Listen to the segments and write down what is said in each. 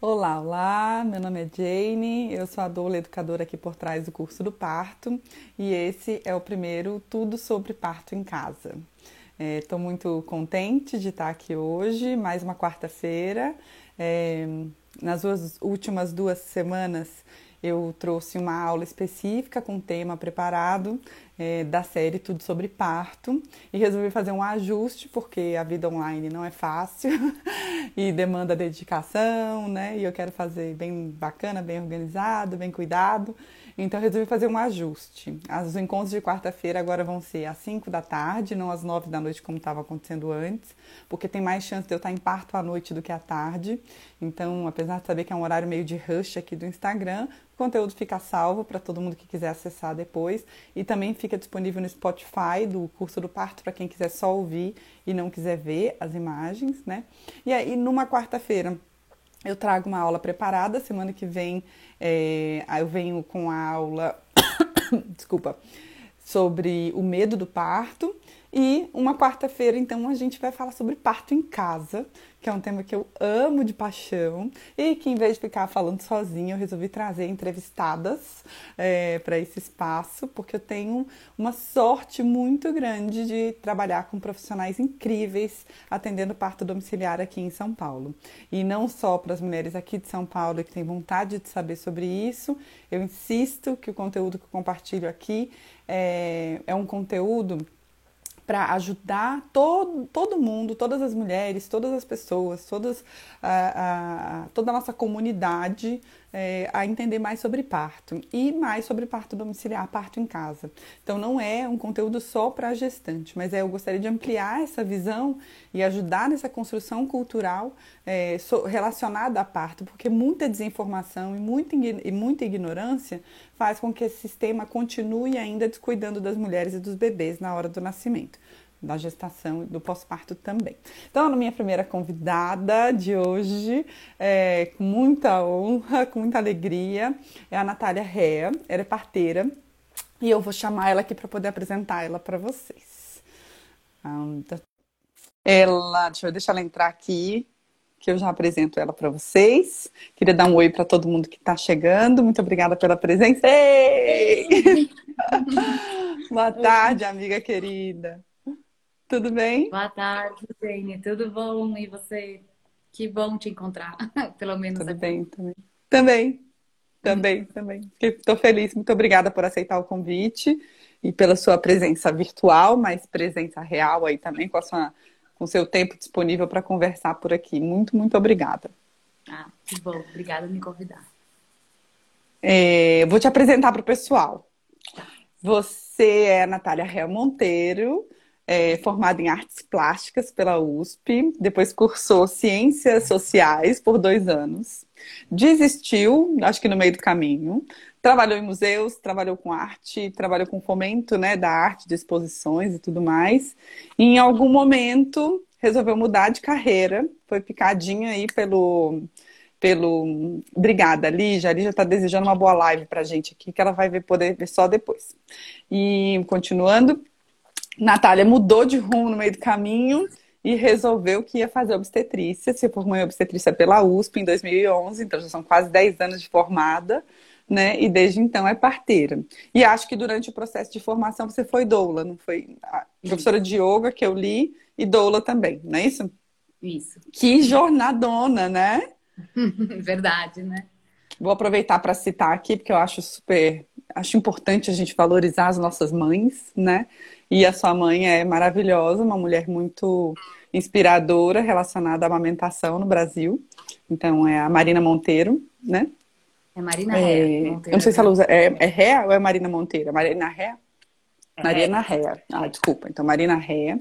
Olá, olá, meu nome é Jane, eu sou a doula educadora aqui por trás do curso do parto e esse é o primeiro Tudo sobre Parto em Casa. Estou é, muito contente de estar aqui hoje, mais uma quarta-feira. É, nas duas, últimas duas semanas eu trouxe uma aula específica com tema preparado é, da série Tudo sobre Parto e resolvi fazer um ajuste porque a vida online não é fácil e demanda dedicação, né? E eu quero fazer bem bacana, bem organizado, bem cuidado. Então resolvi fazer um ajuste. Os encontros de quarta-feira agora vão ser às 5 da tarde, não às 9 da noite como estava acontecendo antes, porque tem mais chance de eu estar em parto à noite do que à tarde. Então, apesar de saber que é um horário meio de rush aqui do Instagram, o conteúdo fica salvo para todo mundo que quiser acessar depois e também fica disponível no Spotify do curso do parto para quem quiser só ouvir e não quiser ver as imagens, né? E aí numa quarta-feira eu trago uma aula preparada. Semana que vem é, eu venho com a aula, desculpa, sobre o medo do parto. E uma quarta-feira, então, a gente vai falar sobre parto em casa, que é um tema que eu amo de paixão e que, em vez de ficar falando sozinha, eu resolvi trazer entrevistadas é, para esse espaço, porque eu tenho uma sorte muito grande de trabalhar com profissionais incríveis atendendo parto domiciliar aqui em São Paulo. E não só para as mulheres aqui de São Paulo que têm vontade de saber sobre isso, eu insisto que o conteúdo que eu compartilho aqui é, é um conteúdo para ajudar todo, todo mundo, todas as mulheres, todas as pessoas, todas, a, a toda a nossa comunidade é, a entender mais sobre parto e mais sobre parto domiciliar, parto em casa. Então não é um conteúdo só para gestante, mas é, eu gostaria de ampliar essa visão e ajudar nessa construção cultural é, so, relacionada a parto, porque muita desinformação e muita, e muita ignorância faz com que esse sistema continue ainda descuidando das mulheres e dos bebês na hora do nascimento da gestação e do pós-parto também. Então, a minha primeira convidada de hoje, é, com muita honra, com muita alegria, é a Natália Rea, ela é parteira e eu vou chamar ela aqui para poder apresentar ela para vocês. Ela, deixa eu deixar ela entrar aqui que eu já apresento ela para vocês. Queria dar um oi para todo mundo que está chegando. Muito obrigada pela presença. Boa tarde, amiga querida. Tudo bem? Boa tarde, Jane. Tudo bom? E você? Que bom te encontrar, pelo menos. Tudo aqui. bem, também. Também, também, também. Estou feliz. Muito obrigada por aceitar o convite e pela sua presença virtual, mas presença real aí também, com a sua com seu tempo disponível para conversar por aqui. Muito, muito obrigada. Ah, que bom. Obrigada por me convidar. É, vou te apresentar para o pessoal. Você é a Natália Real Monteiro, é, formada em artes plásticas pela USP, depois cursou ciências sociais por dois anos, desistiu, acho que no meio do caminho, trabalhou em museus, trabalhou com arte, trabalhou com fomento né, da arte, de exposições e tudo mais. E em algum momento resolveu mudar de carreira, foi picadinha aí pelo. pelo... Obrigada, Lígia. A Lígia está desejando uma boa live para gente aqui, que ela vai ver, poder ver só depois. E continuando, Natália mudou de rumo no meio do caminho e resolveu que ia fazer obstetrícia. Se formou em obstetrícia pela USP em 2011, então já são quase 10 anos de formada né? E desde então é parteira. E acho que durante o processo de formação você foi doula, não foi? A professora de yoga que eu li e doula também, não é isso? Isso. Que jornadona, né? Verdade, né? Vou aproveitar para citar aqui, porque eu acho super, acho importante a gente valorizar as nossas mães, né? E a sua mãe é maravilhosa, uma mulher muito inspiradora relacionada à amamentação no Brasil. Então é a Marina Monteiro, né? É Marina é, Rea. eu não sei se ela usa. É, é Rea ou é Marina Monteiro? Marina Rea? É Marina Rea. Ah, desculpa. Então, Marina Rea.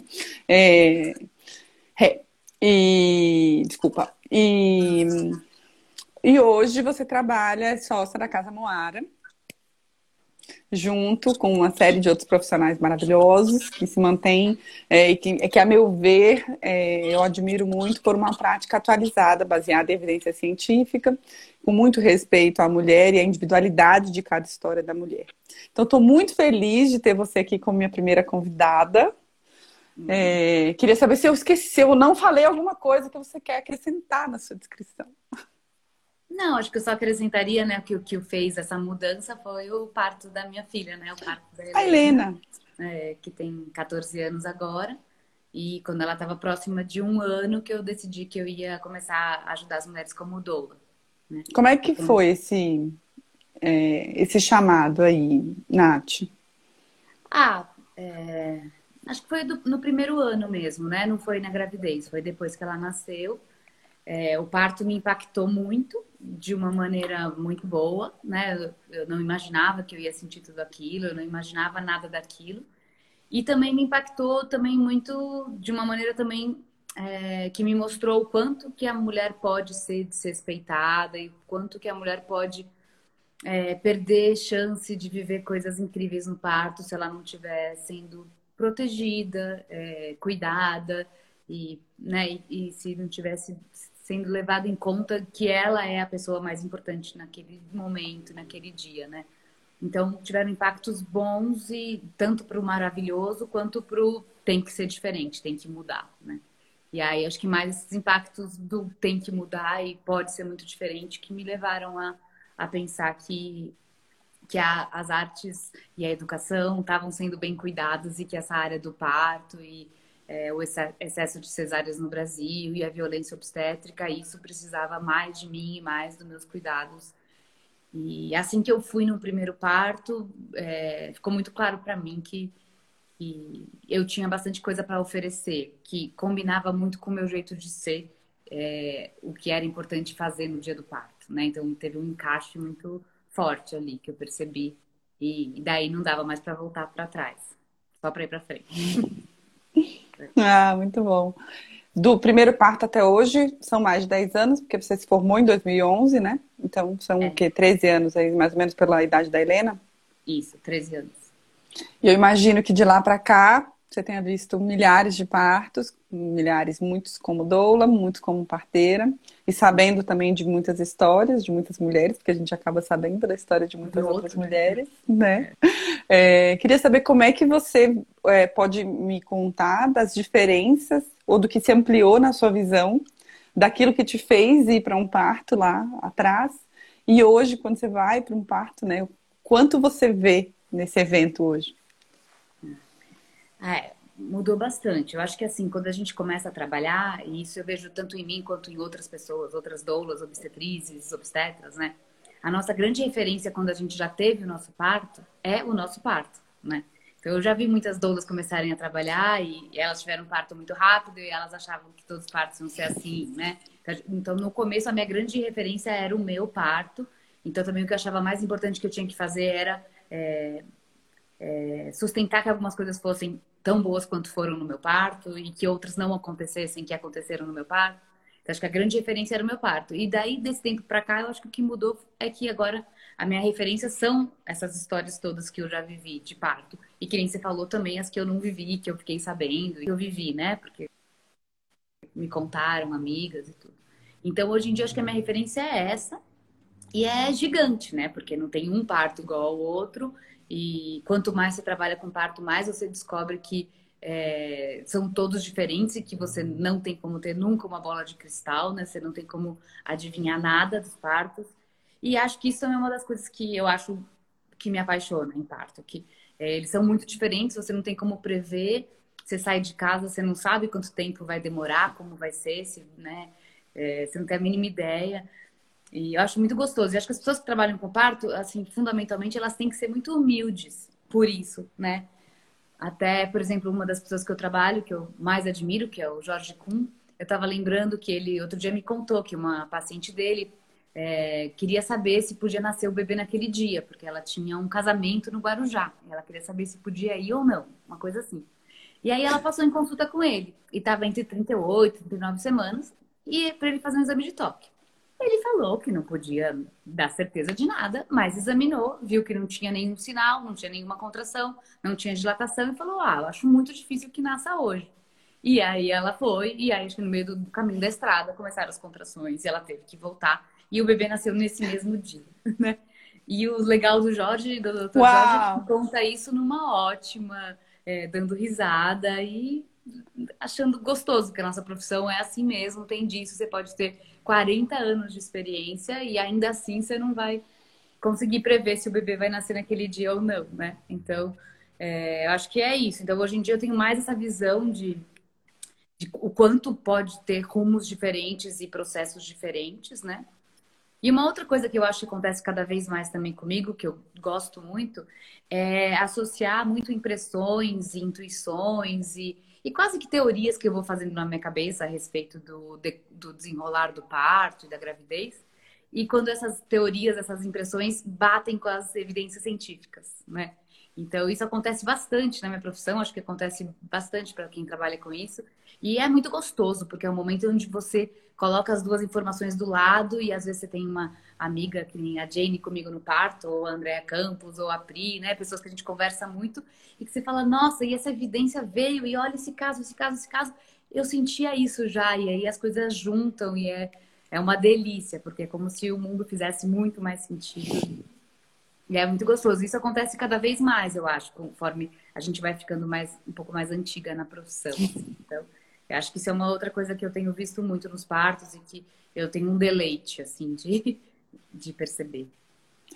É, Ré. E. Desculpa. E. E hoje você trabalha sócia da Casa Moara junto com uma série de outros profissionais maravilhosos que se mantêm é, e que, que, a meu ver, é, eu admiro muito por uma prática atualizada, baseada em evidência científica, com muito respeito à mulher e à individualidade de cada história da mulher. Então, estou muito feliz de ter você aqui como minha primeira convidada. É, queria saber se eu esqueci, se eu não falei alguma coisa que você quer acrescentar na sua descrição. Não, acho que eu só acrescentaria, né, que o que fez essa mudança foi o parto da minha filha, né? O parto da Helena, a Helena. É, que tem 14 anos agora. E quando ela estava próxima de um ano, que eu decidi que eu ia começar a ajudar as mulheres como doula. Né? Como é que então, foi esse, é, esse chamado aí, Nath? Ah, é, acho que foi do, no primeiro ano mesmo, né? Não foi na gravidez, foi depois que ela nasceu. É, o parto me impactou muito, de uma maneira muito boa, né? Eu não imaginava que eu ia sentir tudo aquilo, eu não imaginava nada daquilo. E também me impactou também muito de uma maneira também é, que me mostrou o quanto que a mulher pode ser desrespeitada e o quanto que a mulher pode é, perder chance de viver coisas incríveis no parto se ela não estiver sendo protegida, é, cuidada e, né, e, e se não tivesse sendo levado em conta que ela é a pessoa mais importante naquele momento, naquele dia, né? Então tiveram impactos bons e tanto para o maravilhoso quanto para o tem que ser diferente, tem que mudar, né? E aí acho que mais esses impactos do tem que mudar e pode ser muito diferente que me levaram a, a pensar que que a, as artes e a educação estavam sendo bem cuidadas e que essa área do parto e é, o excesso de cesáreas no Brasil e a violência obstétrica, isso precisava mais de mim e mais dos meus cuidados. E assim que eu fui no primeiro parto, é, ficou muito claro para mim que, que, eu tinha bastante coisa para oferecer, que combinava muito com o meu jeito de ser, é, o que era importante fazer no dia do parto, né? Então teve um encaixe muito forte ali que eu percebi e, e daí não dava mais para voltar para trás, só para ir para frente. Ah, muito bom. Do primeiro parto até hoje, são mais de 10 anos, porque você se formou em 2011, né? Então, são é. o quê? 13 anos aí, mais ou menos pela idade da Helena? Isso, 13 anos. E eu imagino que de lá para cá, você tenha visto milhares de partos, milhares, muitos como doula, muitos como parteira, e sabendo também de muitas histórias de muitas mulheres, porque a gente acaba sabendo da história de muitas de outras mulheres, né? É, queria saber como é que você é, pode me contar das diferenças ou do que se ampliou na sua visão daquilo que te fez ir para um parto lá atrás e hoje quando você vai para um parto, né? Quanto você vê nesse evento hoje? É, mudou bastante. Eu acho que assim, quando a gente começa a trabalhar, e isso eu vejo tanto em mim quanto em outras pessoas, outras doulas, obstetrizes, obstetras, né? A nossa grande referência quando a gente já teve o nosso parto é o nosso parto, né? Então eu já vi muitas doulas começarem a trabalhar e elas tiveram um parto muito rápido e elas achavam que todos os partos iam ser assim, né? Então no começo a minha grande referência era o meu parto. Então também o que eu achava mais importante que eu tinha que fazer era é, é, sustentar que algumas coisas fossem tão boas quanto foram no meu parto e que outras não acontecessem que aconteceram no meu parto. Então, acho que a grande referência era o meu parto. E daí, desse tempo para cá, eu acho que o que mudou é que agora a minha referência são essas histórias todas que eu já vivi de parto. E que nem você falou também, as que eu não vivi, que eu fiquei sabendo, que eu vivi, né? Porque me contaram, amigas e tudo. Então, hoje em dia, acho que a minha referência é essa. E é gigante, né? Porque não tem um parto igual ao outro. E quanto mais você trabalha com parto, mais você descobre que é, são todos diferentes e que você não tem como ter nunca uma bola de cristal, né? Você não tem como adivinhar nada dos partos. E acho que isso é uma das coisas que eu acho que me apaixona em parto, que é, eles são muito diferentes, você não tem como prever. Você sai de casa, você não sabe quanto tempo vai demorar, como vai ser, se, né? É, você não tem a mínima ideia. E eu acho muito gostoso. E acho que as pessoas que trabalham com parto, assim, fundamentalmente, elas têm que ser muito humildes por isso, né? Até, por exemplo, uma das pessoas que eu trabalho, que eu mais admiro, que é o Jorge Kuhn, eu estava lembrando que ele, outro dia, me contou que uma paciente dele é, queria saber se podia nascer o bebê naquele dia, porque ela tinha um casamento no Guarujá. Ela queria saber se podia ir ou não, uma coisa assim. E aí ela passou em consulta com ele. E estava entre 38 e 39 semanas. E para ele fazer um exame de toque. Ele falou que não podia dar certeza de nada, mas examinou, viu que não tinha nenhum sinal, não tinha nenhuma contração, não tinha dilatação e falou: Ah, eu acho muito difícil que nasça hoje. E aí ela foi, e aí no meio do caminho da estrada começaram as contrações e ela teve que voltar. E o bebê nasceu nesse mesmo dia, né? E o legal do Jorge, do Dr. Jorge, conta isso numa ótima, é, dando risada e achando gostoso, que a nossa profissão é assim mesmo, tem disso. Você pode ter 40 anos de experiência e ainda assim você não vai conseguir prever se o bebê vai nascer naquele dia ou não, né? Então, é, eu acho que é isso. Então, hoje em dia eu tenho mais essa visão de, de o quanto pode ter rumos diferentes e processos diferentes, né? E uma outra coisa que eu acho que acontece cada vez mais também comigo, que eu gosto muito, é associar muito impressões e intuições e, e quase que teorias que eu vou fazendo na minha cabeça a respeito do, de, do desenrolar do parto e da gravidez. E quando essas teorias, essas impressões batem com as evidências científicas, né? Então, isso acontece bastante na minha profissão, acho que acontece bastante para quem trabalha com isso. E é muito gostoso, porque é um momento onde você coloca as duas informações do lado e às vezes você tem uma amiga, que nem a Jane comigo no parto, ou a Andrea Campos, ou a Pri, né? Pessoas que a gente conversa muito e que você fala, nossa, e essa evidência veio, e olha esse caso, esse caso, esse caso. Eu sentia isso já, e aí as coisas juntam e é, é uma delícia, porque é como se o mundo fizesse muito mais sentido. E é muito gostoso. Isso acontece cada vez mais, eu acho, conforme a gente vai ficando mais um pouco mais antiga na profissão. Assim. Então, eu acho que isso é uma outra coisa que eu tenho visto muito nos partos e que eu tenho um deleite, assim, de, de perceber.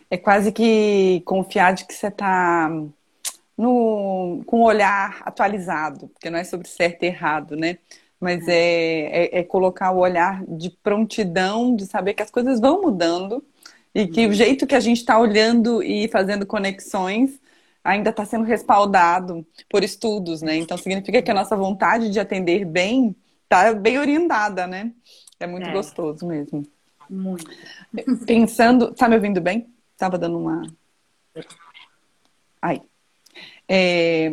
É quase que confiar de que você está no, com o olhar atualizado, porque não é sobre certo e errado, né? Mas é, é, é colocar o olhar de prontidão, de saber que as coisas vão mudando e que o jeito que a gente está olhando e fazendo conexões ainda está sendo respaldado por estudos, né? Então significa que a nossa vontade de atender bem está bem orientada, né? É muito é. gostoso mesmo. Muito. Pensando, tá me ouvindo bem? Tava dando uma. Aí. É,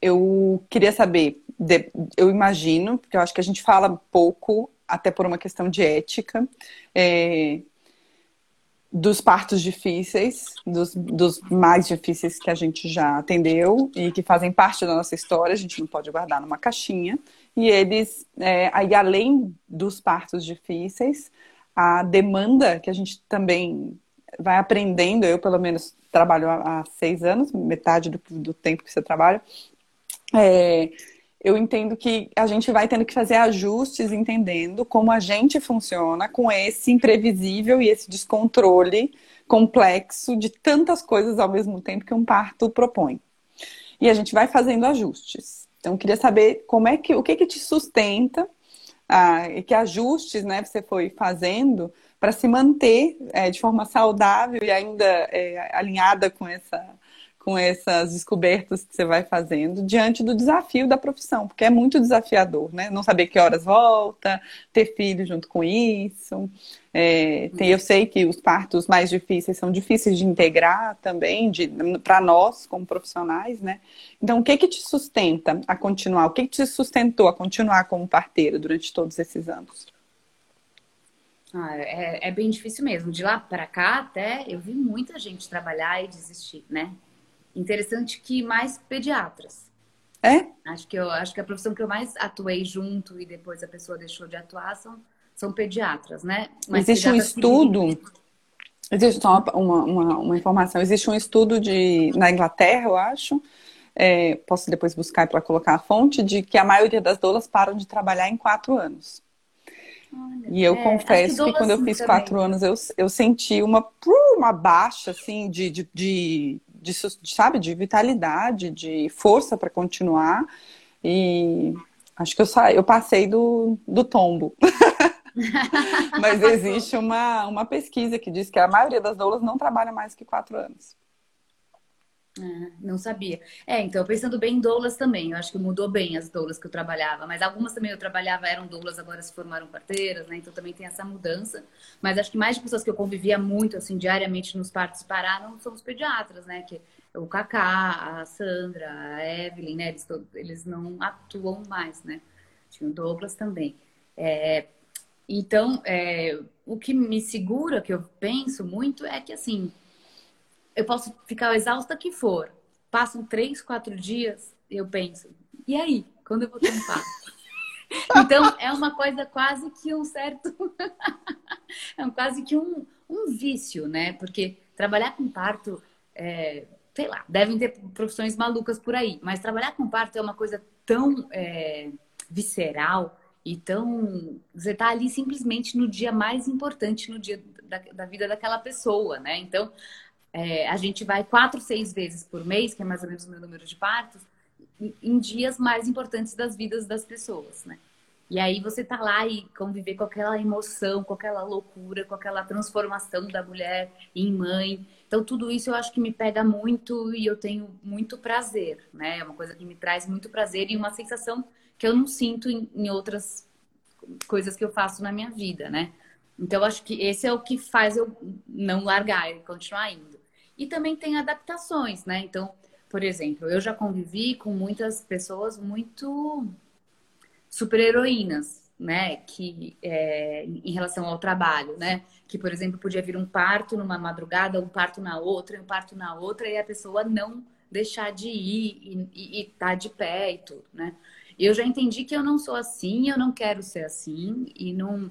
eu queria saber, eu imagino, porque eu acho que a gente fala pouco, até por uma questão de ética, é, dos partos difíceis, dos, dos, mais difíceis que a gente já atendeu e que fazem parte da nossa história, a gente não pode guardar numa caixinha. E eles, é, aí além dos partos difíceis, a demanda que a gente também vai aprendendo, eu pelo menos trabalho há, seis anos, metade do, do, tempo que você trabalha, é, eu entendo que a gente vai tendo que fazer ajustes entendendo como a gente funciona com esse imprevisível e esse descontrole complexo de tantas coisas ao mesmo tempo que um parto propõe. E a gente vai fazendo ajustes. Então, queria saber como é que o que, que te sustenta ah, e que ajustes né, você foi fazendo para se manter é, de forma saudável e ainda é, alinhada com essa com essas descobertas que você vai fazendo diante do desafio da profissão, porque é muito desafiador, né? Não saber que horas volta, ter filho junto com isso. É, tem, eu sei que os partos mais difíceis são difíceis de integrar também, para nós como profissionais, né? Então, o que que te sustenta a continuar? O que que te sustentou a continuar como parteira durante todos esses anos? Ah, é, é bem difícil mesmo. De lá para cá, até eu vi muita gente trabalhar e desistir, né? Interessante que mais pediatras. É? Acho que, eu, acho que a profissão que eu mais atuei junto e depois a pessoa deixou de atuar são, são pediatras, né? Mas Existe um estudo. Existe só uma, uma, uma, informação. Existe um estudo de, na Inglaterra, eu acho. É, posso depois buscar para colocar a fonte, de que a maioria das doulas param de trabalhar em quatro anos. Olha, e eu é, confesso que, que, quando eu fiz também. quatro anos, eu, eu senti uma, uma baixa, assim, de, de, de de, sabe, de vitalidade, de força para continuar. E acho que eu, sa... eu passei do, do tombo. Mas existe uma, uma pesquisa que diz que a maioria das doulas não trabalha mais que quatro anos. Ah, não sabia. É, então, pensando bem em doulas também, eu acho que mudou bem as doulas que eu trabalhava, mas algumas também eu trabalhava eram doulas, agora se formaram parteiras, né? Então também tem essa mudança. Mas acho que mais de pessoas que eu convivia muito, assim, diariamente nos partos pararam são os pediatras, né? Que o Kaká, a Sandra, a Evelyn, né? Eles, todos, eles não atuam mais, né? Tinha o Douglas também. É, então, é, o que me segura, que eu penso muito, é que assim eu posso ficar exausta que for. Passam três, quatro dias, eu penso, e aí? Quando eu vou ter um parto? então, é uma coisa quase que um certo. é quase que um, um vício, né? Porque trabalhar com parto, é, sei lá, devem ter profissões malucas por aí, mas trabalhar com parto é uma coisa tão é, visceral e tão. Você está ali simplesmente no dia mais importante no dia da, da vida daquela pessoa, né? Então, é, a gente vai quatro, seis vezes por mês, que é mais ou menos o meu número de partos, em dias mais importantes das vidas das pessoas, né? E aí você tá lá e conviver com aquela emoção, com aquela loucura, com aquela transformação da mulher em mãe. Então tudo isso eu acho que me pega muito e eu tenho muito prazer, né? É uma coisa que me traz muito prazer e uma sensação que eu não sinto em, em outras coisas que eu faço na minha vida, né? Então acho que esse é o que faz eu não largar e continuar indo. E também tem adaptações, né? Então, por exemplo, eu já convivi com muitas pessoas muito super-heroínas, né? Que é, em relação ao trabalho, né? Que, por exemplo, podia vir um parto numa madrugada, um parto na outra, um parto na outra, e a pessoa não deixar de ir e estar tá de pé e tudo, né? Eu já entendi que eu não sou assim, eu não quero ser assim, e não,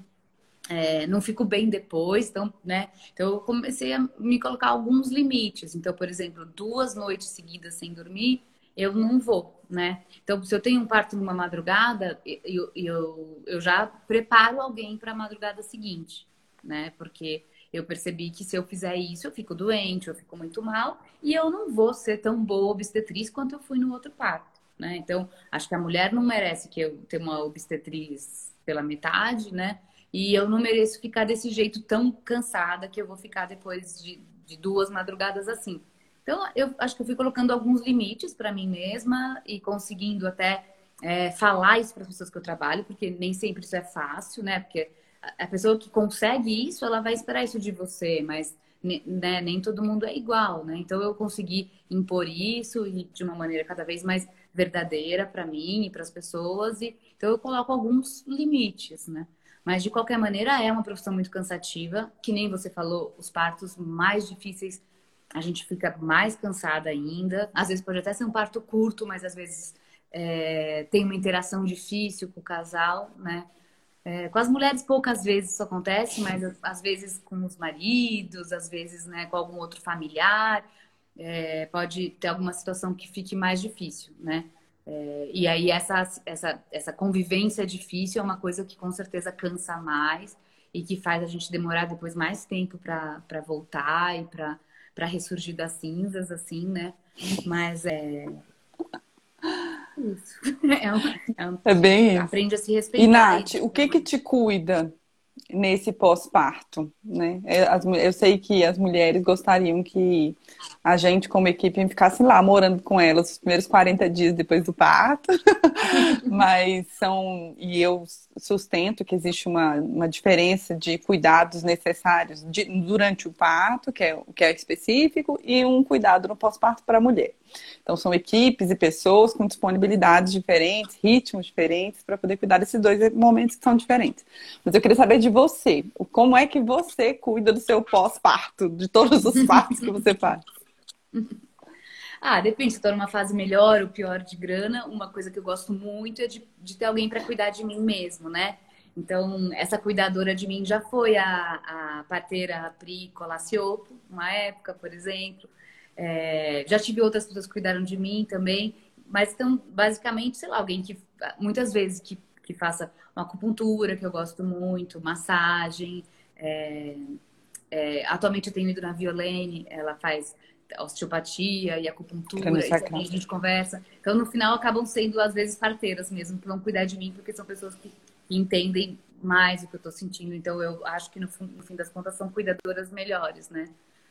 é, não fico bem depois, então, né? Então eu comecei a me colocar alguns limites. Então, por exemplo, duas noites seguidas sem dormir, eu não vou, né? Então, se eu tenho um parto numa madrugada, eu, eu, eu já preparo alguém para a madrugada seguinte, né? Porque eu percebi que se eu fizer isso, eu fico doente, eu fico muito mal, e eu não vou ser tão boa obstetriz quanto eu fui no outro parto, né? Então, acho que a mulher não merece que eu tenha uma obstetriz pela metade, né? E eu não mereço ficar desse jeito tão cansada que eu vou ficar depois de, de duas madrugadas assim. Então, eu acho que eu fui colocando alguns limites para mim mesma e conseguindo até é, falar isso para as pessoas que eu trabalho, porque nem sempre isso é fácil, né? Porque a pessoa que consegue isso, ela vai esperar isso de você, mas né, nem todo mundo é igual, né? Então, eu consegui impor isso de uma maneira cada vez mais verdadeira para mim e para as pessoas, e então eu coloco alguns limites, né? Mas de qualquer maneira é uma profissão muito cansativa, que nem você falou, os partos mais difíceis a gente fica mais cansada ainda. Às vezes pode até ser um parto curto, mas às vezes é, tem uma interação difícil com o casal, né? É, com as mulheres poucas vezes isso acontece, mas às vezes com os maridos, às vezes né, com algum outro familiar, é, pode ter alguma situação que fique mais difícil, né? É, e aí essa, essa, essa convivência difícil é uma coisa que com certeza cansa mais e que faz a gente demorar depois mais tempo para voltar e para para ressurgir das cinzas, assim, né? Mas é. Isso. É, um, é, um... é bem isso. Aprende a se respeitar. E, Nath, o que que te cuida nesse pós-parto, né? É, eu sei que as mulheres gostariam que a gente, como equipe, ficasse lá morando com elas os primeiros 40 dias depois do parto, mas são, e eu sustento que existe uma, uma diferença de cuidados necessários de, durante o parto, que é, que é específico, e um cuidado no pós-parto para a mulher. Então, são equipes e pessoas com disponibilidades diferentes, ritmos diferentes, para poder cuidar desses dois momentos que são diferentes. Mas eu queria saber de você, como é que você cuida do seu pós-parto, de todos os partos que você faz? Ah, depende, se estou numa fase melhor ou pior de grana, uma coisa que eu gosto muito é de, de ter alguém para cuidar de mim mesmo, né? Então, essa cuidadora de mim já foi a, a parteira Pri Colaciopo, uma época, por exemplo. É, já tive outras pessoas que cuidaram de mim também, mas então, basicamente, sei lá, alguém que muitas vezes que, que faça uma acupuntura, que eu gosto muito, massagem. É, é, atualmente eu tenho ido na Violene, ela faz osteopatia e acupuntura, e a gente conversa. Então, no final, acabam sendo, às vezes, parteiras mesmo, que vão cuidar de mim, porque são pessoas que, entendem mais o que eu estou sentindo. Então, eu acho que, no, no fim das contas, são cuidadoras melhores, né,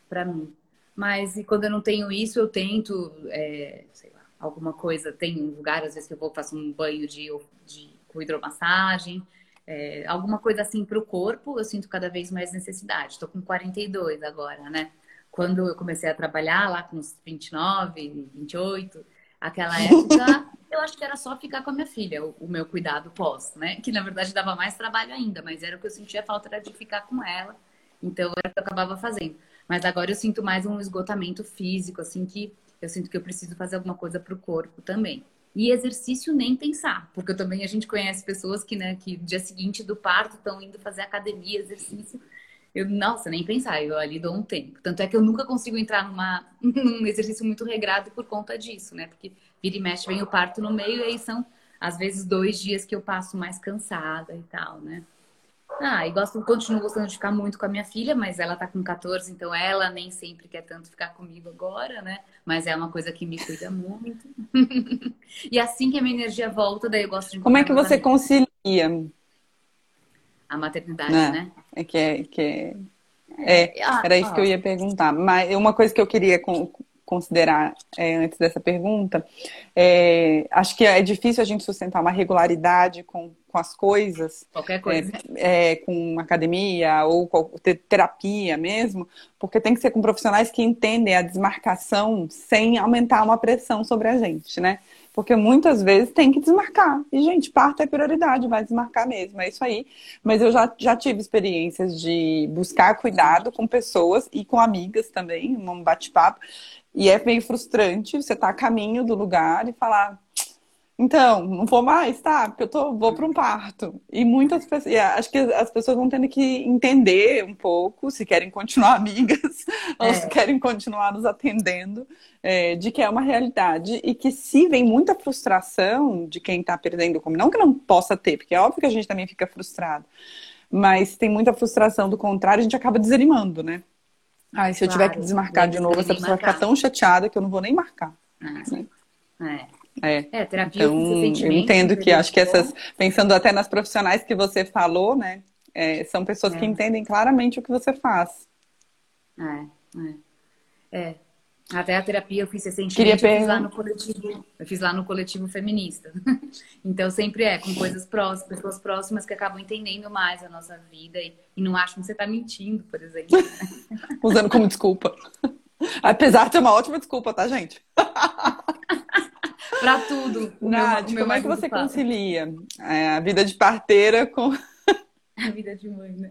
para mim. Mas e quando eu não tenho isso, eu tento, é, sei lá, alguma coisa. Tem um lugar, às vezes, que eu vou faço um banho de, de com hidromassagem, é, alguma coisa assim para o corpo, eu sinto cada vez mais necessidade. Estou com 42 agora, né? Quando eu comecei a trabalhar lá com uns 29, 28, aquela época, eu acho que era só ficar com a minha filha, o, o, meu cuidado pós, né? Que na verdade dava mais trabalho ainda, mas era o que eu sentia falta era de ficar com ela. Então era o que eu acabava fazendo. Mas agora eu sinto mais um esgotamento físico, assim, que eu sinto que eu preciso fazer alguma coisa para o corpo também. E exercício nem pensar, porque também a gente conhece pessoas que, né, que dia seguinte do parto estão indo fazer academia, exercício. Eu, nossa, nem pensar, eu ali dou um tempo. Tanto é que eu nunca consigo entrar numa, num exercício muito regrado por conta disso, né? Porque vira e mexe, vem o parto no meio, e aí são, às vezes, dois dias que eu passo mais cansada e tal, né? Ah, e gosto, continuo gostando de ficar muito com a minha filha, mas ela tá com 14, então ela nem sempre quer tanto ficar comigo agora, né? Mas é uma coisa que me cuida muito. e assim que a minha energia volta, daí eu gosto de. Como é que você concilia? A maternidade, né? né? É que é. Que é... É, ah, era isso ah, que eu ia perguntar. Mas uma coisa que eu queria considerar é, antes dessa pergunta, é, acho que é difícil a gente sustentar uma regularidade com, com as coisas. Qualquer coisa. É, é com academia ou terapia mesmo, porque tem que ser com profissionais que entendem a desmarcação sem aumentar uma pressão sobre a gente, né? Porque muitas vezes tem que desmarcar. E, gente, parto é prioridade, vai desmarcar mesmo, é isso aí. Mas eu já, já tive experiências de buscar cuidado com pessoas e com amigas também, um bate-papo. E é meio frustrante você estar tá a caminho do lugar e falar, então, não vou mais, tá? Porque eu tô, vou para um parto. E muitas pessoas, acho que as pessoas vão tendo que entender um pouco se querem continuar amigas é. ou se querem continuar nos atendendo, é, de que é uma realidade e que se vem muita frustração de quem está perdendo como não que não possa ter, porque é óbvio que a gente também fica frustrado, mas tem muita frustração do contrário, a gente acaba desanimando, né? Ai, se eu tiver que desmarcar de novo, essa pessoa vai ficar tão chateada que eu não vou nem marcar. É. é. É, é terapia então, eu entendo que acho que essas, pensando até nas profissionais que você falou, né, é, são pessoas é. que entendem claramente o que você faz. É, é. é. Até a terapia eu fiz recentemente, Queria eu fiz lá no coletivo, eu fiz lá no coletivo feminista. então sempre é com coisas próximas, pessoas próximas que acabam entendendo mais a nossa vida e, e não acham que você está mentindo, por exemplo. Usando como desculpa. Apesar de ser uma ótima desculpa, tá, gente? para tudo. Nath, meu, como é que você fala. concilia é, a vida de parteira com. A vida de mãe, né?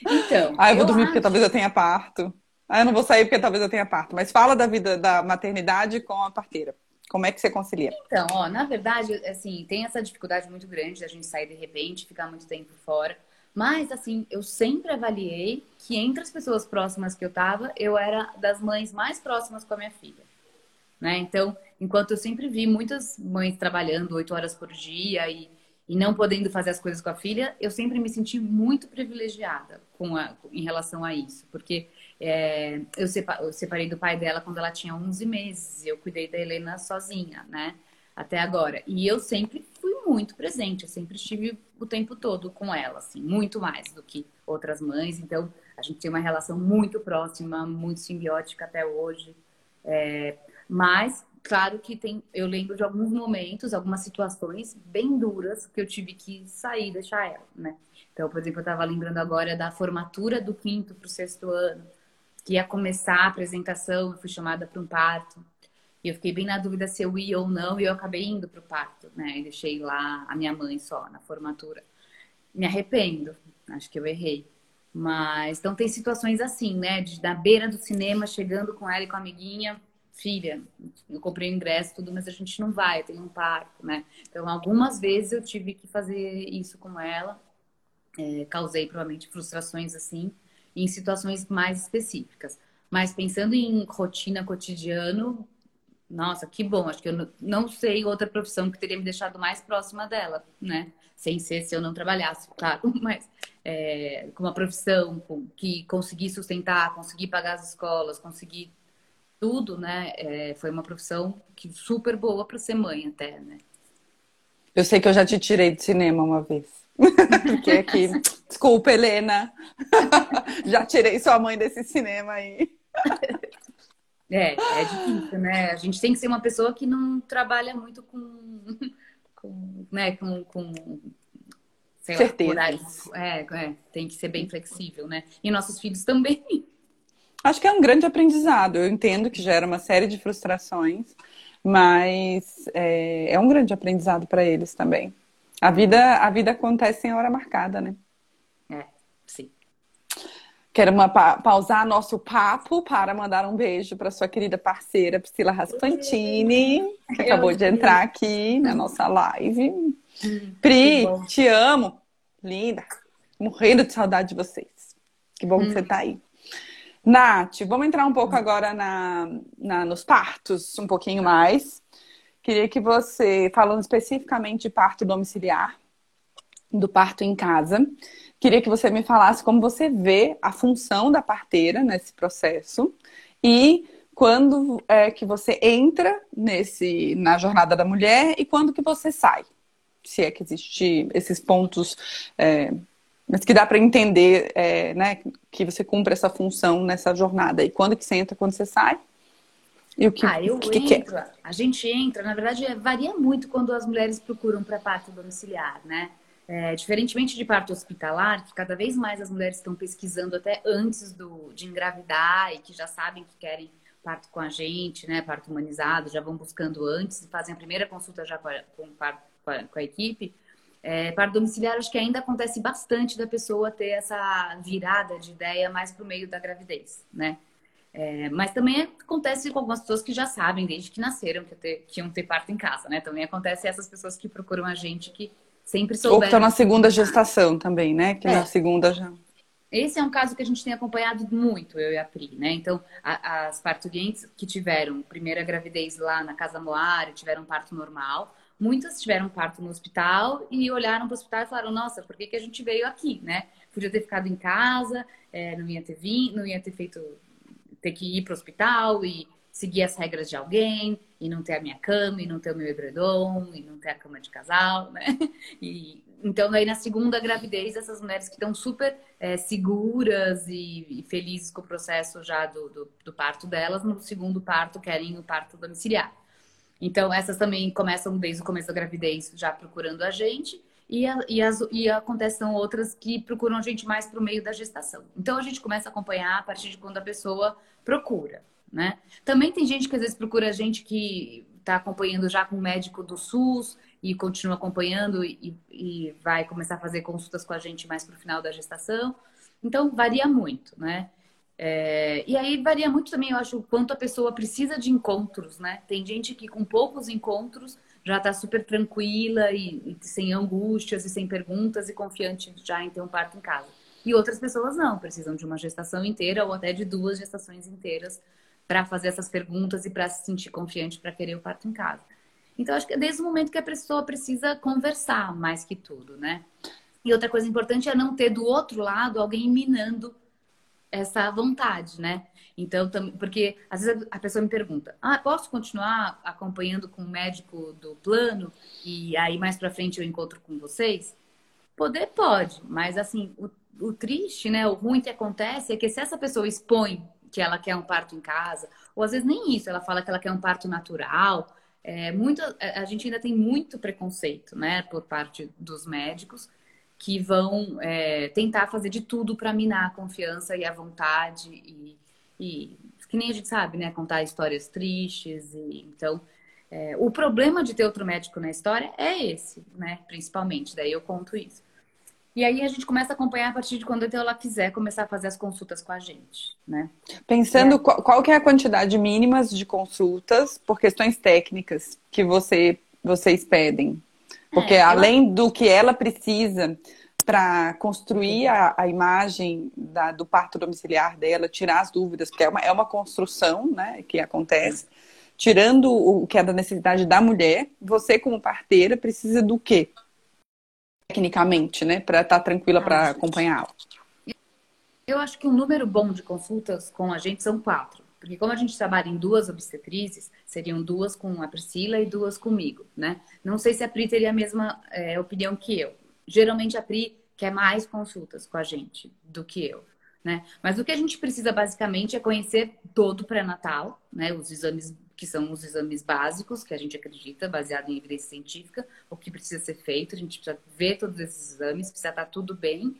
Então. Ah, eu vou eu dormir acho... porque talvez eu tenha parto. Ah, eu não vou sair porque talvez eu tenha parto. Mas fala da vida da maternidade com a parteira. Como é que você concilia? Então, ó, na verdade, assim, tem essa dificuldade muito grande da gente sair de repente, ficar muito tempo fora. Mas, assim, eu sempre avaliei que entre as pessoas próximas que eu tava, eu era das mães mais próximas com a minha filha. Né? Então, enquanto eu sempre vi muitas mães trabalhando oito horas por dia e, e não podendo fazer as coisas com a filha, eu sempre me senti muito privilegiada com a, em relação a isso. Porque é, eu, separei do pai dela quando ela tinha 11 meses. Eu cuidei da Helena sozinha, né? Até agora. E eu sempre fui muito presente. Eu sempre estive o tempo todo com ela, assim. Muito mais do que outras mães. Então, a gente tem uma relação muito próxima, muito simbiótica até hoje. É, mas, claro que tem, eu lembro de alguns momentos, algumas situações bem duras que eu tive que sair, deixar ela, né? Então, por exemplo, eu estava lembrando agora da formatura do quinto para o sexto ano, que ia começar a apresentação, eu fui chamada para um parto. E eu fiquei bem na dúvida se eu ia ou não, e eu acabei indo para o parto, né? E deixei lá a minha mãe só na formatura. Me arrependo, acho que eu errei. Mas então tem situações assim, né? De na beira do cinema, chegando com ela e com a amiguinha, filha, eu comprei o ingresso, tudo, mas a gente não vai, tem um parto, né? Então, algumas vezes eu tive que fazer isso com ela, é, causei provavelmente frustrações assim, em situações mais específicas. Mas pensando em rotina cotidiano, nossa, que bom. Acho que eu não sei outra profissão que teria me deixado mais próxima dela, né? Sem ser se eu não trabalhasse, claro. Mas é, com uma profissão com, que consegui sustentar, consegui pagar as escolas, consegui tudo, né? É, foi uma profissão que super boa para ser mãe até, né? Eu sei que eu já te tirei do cinema uma vez. Porque aqui, desculpa, Helena. já tirei sua mãe desse cinema aí. É, é difícil, né? A gente tem que ser uma pessoa que não trabalha muito com, com né, com, com sei Certeza. lá, É, é, tem que ser bem flexível, né? E nossos filhos também. Acho que é um grande aprendizado. Eu entendo que gera uma série de frustrações, mas é, é um grande aprendizado para eles também. A vida, a vida acontece em hora marcada, né? É, sim. Quero uma, pausar nosso papo para mandar um beijo para sua querida parceira Priscila Raspantini, que acabou de entrar aqui na nossa live. Hum, Pri, te amo. Linda. Morrendo de saudade de vocês. Que bom hum. que você está aí. Nath, vamos entrar um pouco agora na, na, nos partos, um pouquinho mais. Queria que você, falando especificamente de parto domiciliar, do parto em casa, queria que você me falasse como você vê a função da parteira nesse processo e quando é que você entra nesse na jornada da mulher e quando que você sai. Se é que existem esses pontos é, mas que dá para entender é, né, que você cumpre essa função nessa jornada. E quando que você entra, quando você sai? E o que, ah, eu que, que entro, a gente entra, na verdade, varia muito quando as mulheres procuram para parto domiciliar, né? É, diferentemente de parto hospitalar, que cada vez mais as mulheres estão pesquisando até antes do, de engravidar e que já sabem que querem parto com a gente, né? Parto humanizado, já vão buscando antes e fazem a primeira consulta já com a, com a, com a equipe. É, parto domiciliar, acho que ainda acontece bastante da pessoa ter essa virada de ideia mais para o meio da gravidez, né? É, mas também acontece com algumas pessoas que já sabem desde que nasceram que, ter, que iam ter parto em casa, né? Também acontece essas pessoas que procuram a gente que sempre souberam. Ou que estão na segunda gestação também, né? Que é. na segunda já. Esse é um caso que a gente tem acompanhado muito, eu e a Pri, né? Então, a, as parturientes que tiveram primeira gravidez lá na Casa Moara, tiveram parto normal, Muitas tiveram parto no hospital e olharam para o hospital e falaram: Nossa, por que, que a gente veio aqui, né? Podia ter ficado em casa, é, não ia ter vindo, não ia ter feito ter que ir para o hospital e seguir as regras de alguém e não ter a minha cama e não ter o meu edredom e não ter a cama de casal, né? E então aí na segunda gravidez essas mulheres que estão super é, seguras e, e, felizes com o processo já do, do, do parto delas, no segundo parto querem o parto domiciliar. Então, essas também começam desde o começo da gravidez já procurando a gente. E, a, e, as, e acontecem outras que procuram a gente mais para o meio da gestação. Então, a gente começa a acompanhar a partir de quando a pessoa procura, né? Também tem gente que às vezes procura a gente que está acompanhando já com o médico do SUS e continua acompanhando e, e vai começar a fazer consultas com a gente mais para o final da gestação. Então, varia muito, né? É, e aí varia muito também, eu acho, o quanto a pessoa precisa de encontros, né? Tem gente que com poucos encontros já está super tranquila e, e, sem angústias e sem perguntas e confiante já em ter um parto em casa. E outras pessoas não, precisam de uma gestação inteira ou até de duas gestações inteiras para fazer essas perguntas e para se sentir confiante para querer o parto em casa. Então, acho que é desde o momento que a pessoa precisa conversar mais que tudo, né? E outra coisa importante é não ter do outro lado alguém minando essa vontade, né? Então, porque às vezes a pessoa me pergunta: "Ah, posso continuar acompanhando com o médico do plano e aí mais para frente eu encontro com vocês?" Poder pode, mas assim, o, o triste, né, o ruim que acontece é que se essa pessoa expõe que ela quer um parto em casa, ou às vezes nem isso, ela fala que ela quer um parto natural, é, muito, a gente ainda tem muito preconceito, né, por parte dos médicos que vão é, tentar fazer de tudo para minar a confiança e a vontade e, e, que nem a gente sabe, né, contar histórias tristes e então é, o problema de ter outro médico na história é esse, né, principalmente. Daí eu conto isso. E aí a gente começa a acompanhar a partir de quando ela quiser começar a fazer as consultas com a gente, né? Pensando é. qual, qual que é a quantidade mínima de consultas por questões técnicas que você, vocês pedem porque é, além eu... do que ela precisa para construir a, a imagem da, do parto domiciliar dela, tirar as dúvidas, porque é uma, é uma construção né, que acontece. Tirando o que é da necessidade da mulher, você, como parteira, precisa do quê? Tecnicamente, né? Para estar tá tranquila ah, para acompanhá-la. Eu acho que um número bom de consultas com a gente são quatro. Porque como a gente trabalha em duas obstetrizes, seriam duas com a Priscila e duas comigo, né? Não sei se a Pri teria a mesma é, opinião que eu. Geralmente a Pri quer mais consultas com a gente do que eu, né? Mas o que a gente precisa basicamente é conhecer todo o pré-natal, né? Os exames que são os exames básicos que a gente acredita, baseado em evidência científica, o que precisa ser feito, a gente precisa ver todos esses exames, precisa estar tudo bem.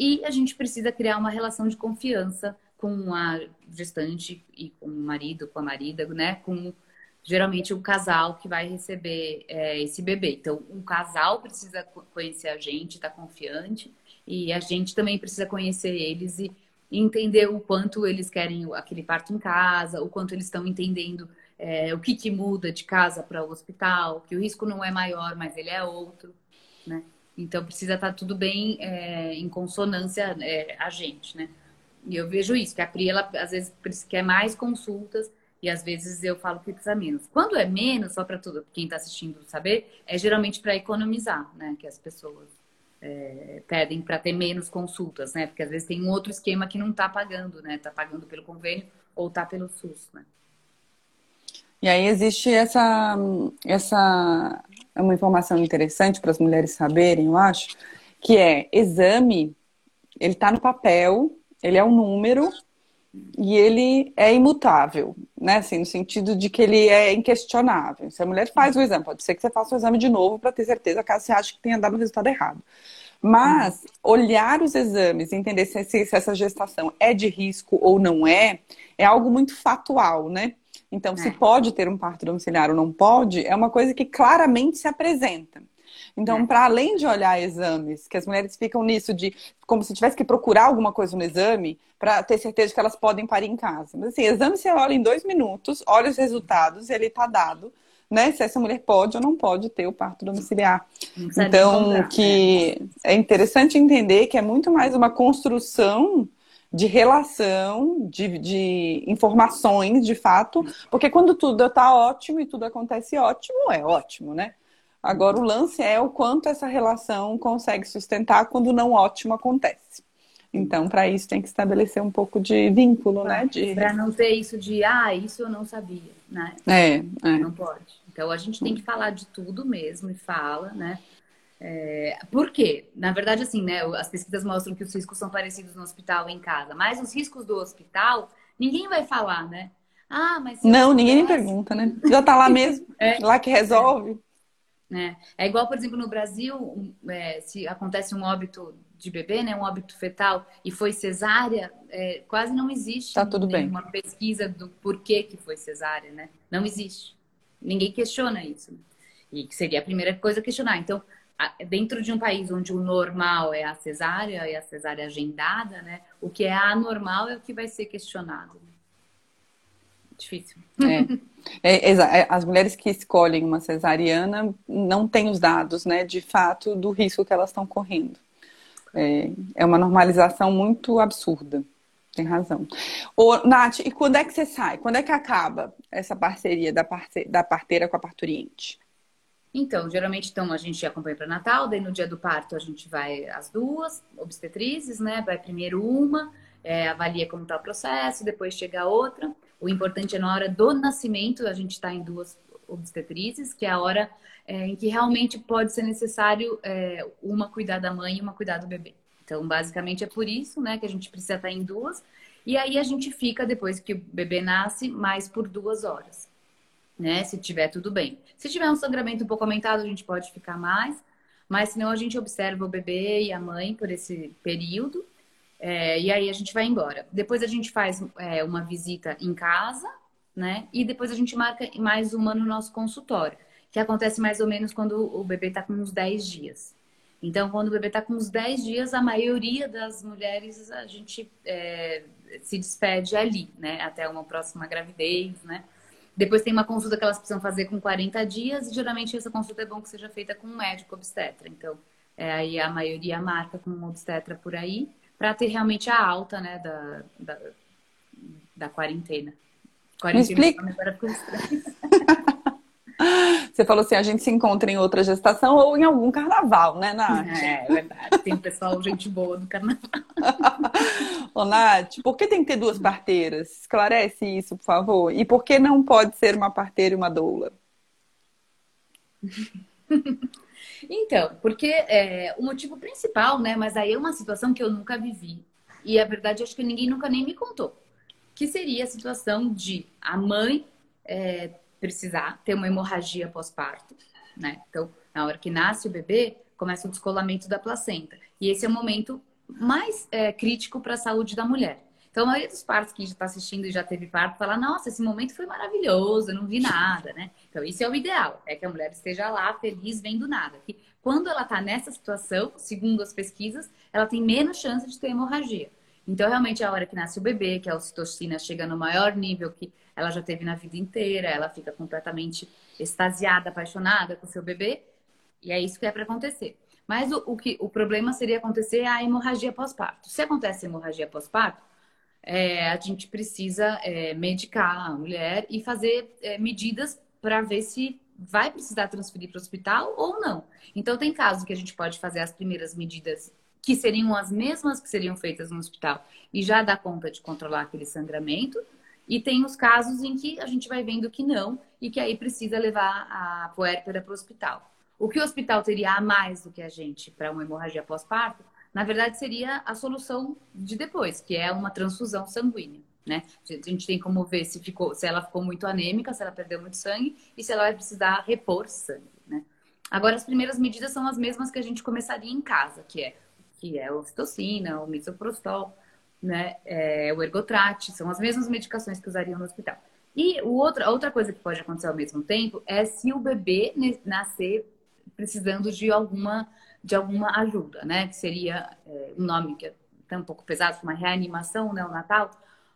E a gente precisa criar uma relação de confiança com a gestante e com o marido, com a marida, né? Com geralmente o casal que vai receber é, esse bebê. Então, um casal precisa conhecer a gente, estar tá confiante, e a gente também precisa conhecer eles e entender o quanto eles querem aquele parto em casa, o quanto eles estão entendendo é, o que, que muda de casa para o hospital, que o risco não é maior, mas ele é outro, né? Então precisa estar tá tudo bem é, em consonância é, a gente, né? E eu vejo isso, que a Pri, ela às vezes quer mais consultas e às vezes eu falo que precisa menos. Quando é menos, só para quem está assistindo saber, é geralmente para economizar, né? Que as pessoas é, pedem para ter menos consultas, né? Porque às vezes tem um outro esquema que não está pagando, né? Está pagando pelo convênio ou está pelo SUS, né? E aí existe essa, essa é uma informação interessante para as mulheres saberem, eu acho, que é exame, ele está no papel, ele é um número e ele é imutável, né? Assim, no sentido de que ele é inquestionável. Se a mulher faz o exame, pode ser que você faça o exame de novo para ter certeza caso você ache que tenha dado o resultado errado. Mas olhar os exames, entender se, se, essa gestação é de risco ou não é, é algo muito fatual, né? Então, é. se pode ter um parto domiciliar ou não pode, é uma coisa que claramente se apresenta. Então, é. para além de olhar exames, que as mulheres ficam nisso de como se tivesse que procurar alguma coisa no exame para ter certeza de que elas podem parir em casa. Mas assim, exame você olha em dois minutos, olha os resultados e ele está dado. Né, se essa mulher pode ou não pode ter o parto domiciliar. Então, que é. é interessante entender que é muito mais uma construção de relação, de, de informações, de fato, porque quando tudo está ótimo e tudo acontece ótimo, é ótimo, né? Agora, o lance é o quanto essa relação consegue sustentar quando não ótimo acontece. Então, para isso, tem que estabelecer um pouco de vínculo, né? De... Para não ter isso de, ah, isso eu não sabia, né? É, é. Não pode. Então, a gente tem que falar de tudo mesmo e fala, né? É, por quê? Na verdade, assim, né? As pesquisas mostram que os riscos são parecidos no hospital e em casa, mas os riscos do hospital, ninguém vai falar, né? Ah, mas. Não, ninguém nem pergunta, né? Já tá lá mesmo, é, lá que resolve. É. é igual, por exemplo, no Brasil, é, se acontece um óbito de bebê, né, um óbito fetal, e foi cesárea, é, quase não existe tá tudo bem. uma pesquisa do porquê que foi cesárea, né? Não existe. Ninguém questiona isso. E seria a primeira coisa a questionar. Então, dentro de um país onde o normal é a cesárea e a cesárea agendada, né? O que é anormal é o que vai ser questionado. Difícil. É. É, é, as mulheres que escolhem uma cesariana não têm os dados, né, de fato, do risco que elas estão correndo. É, é uma normalização muito absurda. Tem razão. Ô, Nath, e quando é que você sai? Quando é que acaba essa parceria da, parce... da parteira com a parturiente? Então, geralmente, então, a gente acompanha para Natal, daí no dia do parto a gente vai as duas obstetrizes, né? Vai primeiro uma, é, avalia como está o processo, depois chega a outra. O importante é na hora do nascimento, a gente está em duas obstetrizes, que é a hora é, em que realmente pode ser necessário é, uma cuidar da mãe e uma cuidar do bebê. Então, basicamente é por isso, né, que a gente precisa estar tá em duas. E aí a gente fica, depois que o bebê nasce, mais por duas horas né? Se tiver tudo bem. Se tiver um sangramento um pouco aumentado, a gente pode ficar mais, mas senão a gente observa o bebê e a mãe por esse período. É, e aí a gente vai embora. Depois a gente faz é, uma visita em casa, né? E depois a gente marca mais uma no nosso consultório, que acontece mais ou menos quando o bebê está com uns 10 dias. Então, quando o bebê está com uns 10 dias, a maioria das mulheres a gente é, se despede ali, né? Até uma próxima gravidez, né? Depois tem uma consulta que elas precisam fazer com 40 dias, e geralmente essa consulta é bom que seja feita com um médico obstetra. Então, é, aí a maioria marca com um obstetra por aí, para ter realmente a alta, né, da, da, da quarentena. Quarentena Me explica. agora ficou estranho. Você falou assim, a gente se encontra em outra gestação ou em algum carnaval, né, Nath? É, é verdade. Tem pessoal, gente boa do carnaval. Ô, Nath, por que tem que ter duas parteiras? Esclarece isso, por favor. E por que não pode ser uma parteira e uma doula? Então, porque é, o motivo principal, né? Mas aí é uma situação que eu nunca vivi. E a verdade, acho que ninguém nunca nem me contou. Que seria a situação de a mãe é, precisar ter uma hemorragia pós-parto, né? Então, na hora que nasce o bebê, começa o descolamento da placenta. E esse é o momento mais é, crítico para a saúde da mulher. Então, a maioria dos partos que já está assistindo e já teve parto fala: Nossa, esse momento foi maravilhoso, eu não vi nada, né? Então, isso é o ideal: é que a mulher esteja lá feliz vendo nada. Que quando ela está nessa situação, segundo as pesquisas, ela tem menos chance de ter hemorragia. Então, realmente, é a hora que nasce o bebê, que a ocitocina chega no maior nível que ela já teve na vida inteira, ela fica completamente extasiada, apaixonada com seu bebê, e é isso que é para acontecer. Mas o, o, que, o problema seria acontecer a hemorragia pós-parto. Se acontece hemorragia pós-parto, é, a gente precisa é, medicar a mulher e fazer é, medidas para ver se vai precisar transferir para o hospital ou não. Então, tem casos que a gente pode fazer as primeiras medidas que seriam as mesmas que seriam feitas no hospital e já dá conta de controlar aquele sangramento. E tem os casos em que a gente vai vendo que não e que aí precisa levar a puérpera para o hospital. O que o hospital teria a mais do que a gente para uma hemorragia pós-parto, na verdade seria a solução de depois, que é uma transfusão sanguínea. Né? A gente tem como ver se, ficou, se ela ficou muito anêmica, se ela perdeu muito sangue e se ela vai precisar repor sangue. Né? Agora, as primeiras medidas são as mesmas que a gente começaria em casa, que é, que é a ocitocina, o misoprostol, né? É, o ergotrate, são as mesmas medicações que usariam no hospital. E o outro, a outra coisa que pode acontecer ao mesmo tempo é se o bebê nascer precisando de alguma, de alguma ajuda, né? Que seria é, um nome que é até um pouco pesado, uma reanimação neonatal,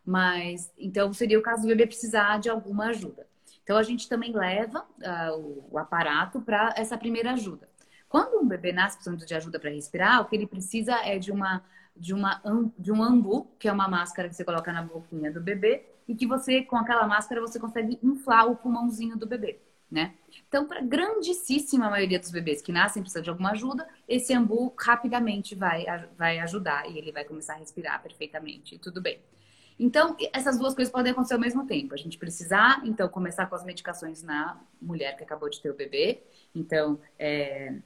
mas então seria o caso do bebê precisar de alguma ajuda. Então a gente também leva uh, o, o aparato para essa primeira ajuda. Quando um bebê nasce precisando de ajuda para respirar, o que ele precisa é de uma de uma de um ambu, que é uma máscara que você coloca na boquinha do bebê e que você com aquela máscara você consegue inflar o pulmãozinho do bebê, né? Então, para grandíssima maioria dos bebês que nascem precisando de alguma ajuda, esse ambu rapidamente vai vai ajudar e ele vai começar a respirar perfeitamente, tudo bem. Então, essas duas coisas podem acontecer ao mesmo tempo. A gente precisar, então, começar com as medicações na mulher que acabou de ter o bebê. Então, é,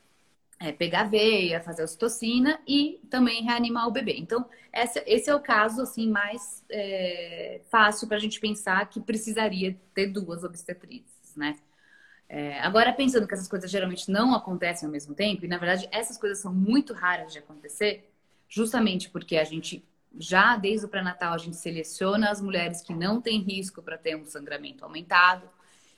é, pegar veia, fazer ocitocina e também reanimar o bebê. Então, esse, esse é o caso assim mais é, fácil para a gente pensar que precisaria ter duas obstetrizes, né? É, agora, pensando que essas coisas geralmente não acontecem ao mesmo tempo, e na verdade essas coisas são muito raras de acontecer, justamente porque a gente já desde o pré-natal a gente seleciona as mulheres que não têm risco para ter um sangramento aumentado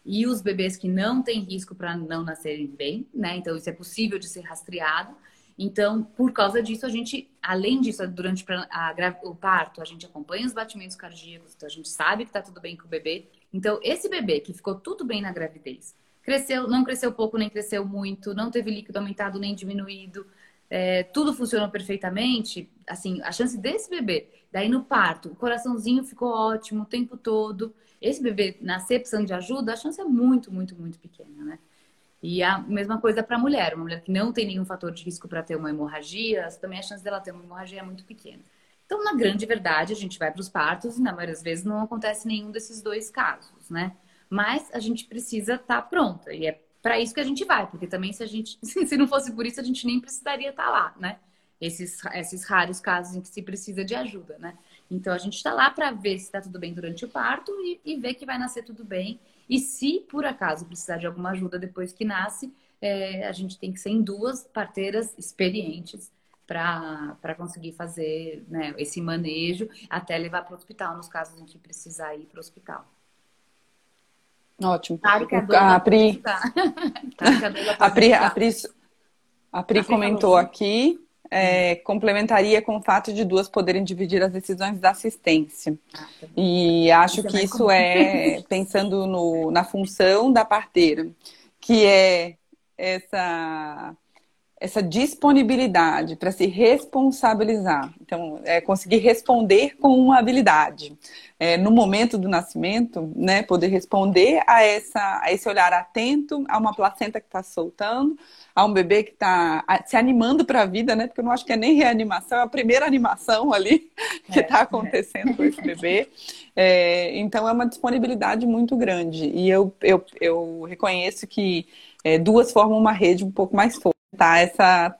e os bebês que não têm risco para não nascerem bem, né? Então isso é possível de ser rastreado. Então, por causa disso, a gente, além disso, durante a, o parto, a gente acompanha os batimentos cardíacos, então a gente sabe que está tudo bem com o bebê. Então, esse bebê que ficou tudo bem na gravidez, cresceu, não cresceu pouco nem cresceu muito, não teve líquido aumentado nem diminuído, é, tudo funcionou perfeitamente, assim, a chance desse bebê, daí no parto, o coraçãozinho ficou ótimo o tempo todo, esse bebê nascer precisando de ajuda, a chance é muito, muito, muito pequena, né? E a mesma coisa para a mulher, uma mulher que não tem nenhum fator de risco para ter uma hemorragia, também a chance dela ter uma hemorragia é muito pequena. Então, na grande verdade, a gente vai para os partos e na maioria das vezes não acontece nenhum desses dois casos, né? Mas a gente precisa estar tá pronta e é para isso que a gente vai, porque também se a gente, se não fosse por isso, a gente nem precisaria estar tá lá, né? Esses, esses raros casos em que se precisa de ajuda, né? Então a gente está lá para ver se está tudo bem durante o parto e, e, ver que vai nascer tudo bem. E se por acaso precisar de alguma ajuda depois que nasce, é, a gente tem que ser em duas parteiras experientes para conseguir fazer né, esse manejo até levar para o hospital, nos casos em que precisar ir para o hospital. Ótimo. a, Pri, a Pri, a Pri, a Pri comentou aqui, é, complementaria com o fato de duas poderem dividir as decisões da assistência. Ah, tá e acho que isso é pensando no, na função da parteira, que é essa essa disponibilidade para se responsabilizar. Então, é conseguir responder com uma habilidade. É, no momento do nascimento, né, poder responder a, essa, a esse olhar atento a uma placenta que está soltando, a um bebê que está se animando para a vida, né? Porque eu não acho que é nem reanimação, é a primeira animação ali que está é, acontecendo é. com esse bebê. É, então, é uma disponibilidade muito grande. E eu, eu, eu reconheço que é, duas formam uma rede um pouco mais forte tá essa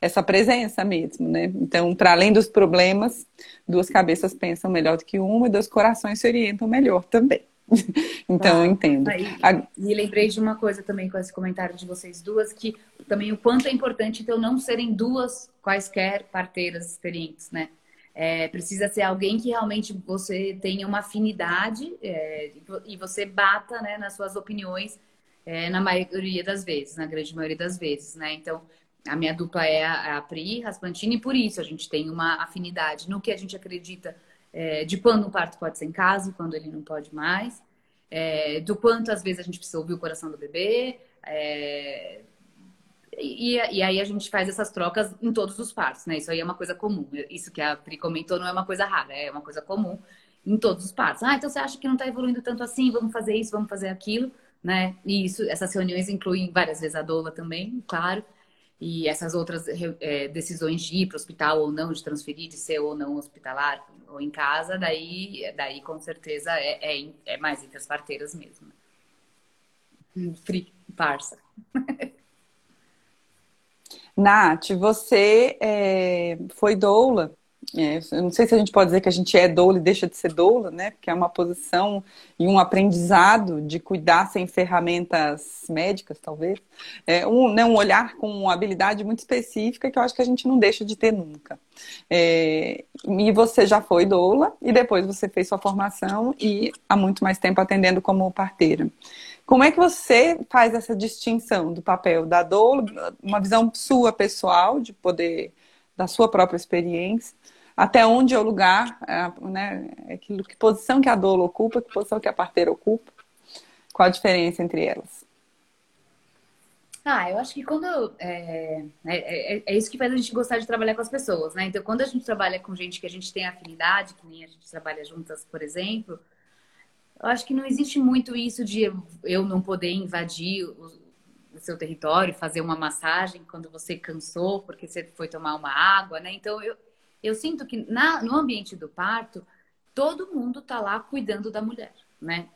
essa presença mesmo, né? Então, para além dos problemas, duas cabeças pensam melhor do que uma e dois corações se orientam melhor também. então, ah, eu entendo. Aí, E lembrei de uma coisa também com esse comentário de vocês duas, que também o quanto é importante então não serem duas quaisquer parteiras experientes, né? É, precisa ser alguém que realmente você tenha uma afinidade é, e você bata né, nas suas opiniões é, na maioria das vezes, na grande maioria das vezes, né? Então, a minha dupla é a, a Pri e por isso a gente tem uma afinidade no que a gente acredita é, de quando um parto pode ser em casa quando ele não pode mais, é, do quanto às vezes a gente precisa ouvir o coração do bebê, é, E, e, aí a gente faz essas trocas em todos os partos, né? Isso aí é uma coisa comum. Isso que a Pri comentou não é uma coisa rara, é uma coisa comum em todos os partos. Ah, então você acha que não está evoluindo tanto assim? Vamos fazer isso, vamos fazer aquilo, né? E isso, essas reuniões incluem várias vezes a doula também, claro. E essas outras é, decisões de ir para o hospital ou não, de transferir, de ser ou não hospitalar ou em casa, daí, daí com certeza é, é, é mais entre as parteiras mesmo. Free, parça. Nath, você é, foi doula é, eu não sei se a gente pode dizer que a gente é doula e deixa de ser doula, né? Porque é uma posição e um aprendizado de cuidar sem ferramentas médicas, talvez. É um, né, um olhar com uma habilidade muito específica que eu acho que a gente não deixa de ter nunca. É, e você já foi doula e depois você fez sua formação e há muito mais tempo atendendo como parteira. Como é que você faz essa distinção do papel da doula, uma visão sua pessoal de poder da sua própria experiência até onde é o lugar, é, né, é aquilo, que posição que a doula ocupa, que posição que a parteira ocupa, qual a diferença entre elas? Ah, eu acho que quando. É, é, é, é, isso que faz a gente gostar de trabalhar com as pessoas, né? Então, quando a gente trabalha com gente que a gente tem afinidade, que nem a gente trabalha juntas, por exemplo, eu acho que não existe muito isso de eu não poder invadir o, o seu território, fazer uma massagem quando você cansou, porque você foi tomar uma água, né? Então, eu, eu sinto que na, no ambiente do parto, todo mundo tá lá cuidando da mulher, né?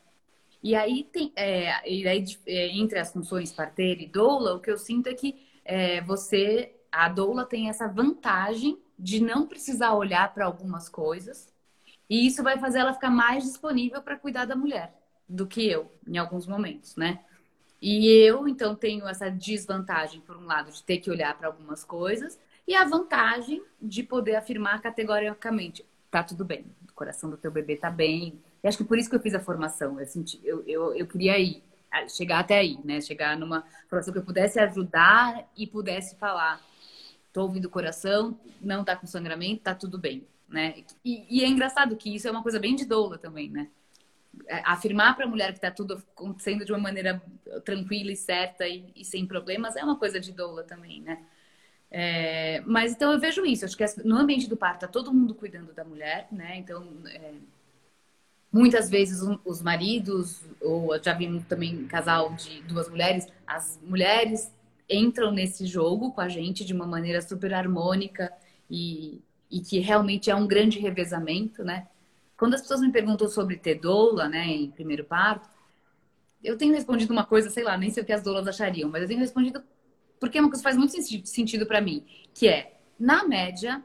E aí, tem, é, e aí é, entre as funções parteira e doula, o que eu sinto é que é, você, a doula tem essa vantagem de não precisar olhar para algumas coisas, e isso vai fazer ela ficar mais disponível para cuidar da mulher do que eu, em alguns momentos, né? E eu, então, tenho essa desvantagem, por um lado, de ter que olhar para algumas coisas, e a vantagem de poder afirmar categoricamente: tá tudo bem, o coração do teu bebê tá bem. E acho que por isso que eu fiz a formação. Eu, senti, eu, eu, eu queria ir, chegar até aí, né? Chegar numa formação que eu pudesse ajudar e pudesse falar: tô ouvindo o coração, não tá com sangramento, tá tudo bem, né? E, e é engraçado que isso é uma coisa bem de doula também, né? É, afirmar para a mulher que está tudo acontecendo de uma maneira tranquila e certa e, e, sem problemas é uma coisa de doula também, né? É, mas então eu vejo isso, acho que no ambiente do parto tá todo mundo cuidando da mulher, né? Então, é, muitas vezes os maridos, ou já vimos também casal de duas mulheres, as mulheres entram nesse jogo com a gente de uma maneira super harmônica e, e que realmente é um grande revezamento, né? Quando as pessoas me perguntam sobre ter doula, né, em primeiro parto, eu tenho respondido uma coisa, sei lá, nem sei o que as doulas achariam, mas eu tenho respondido porque é uma coisa que faz muito sentido para mim, que é, na média,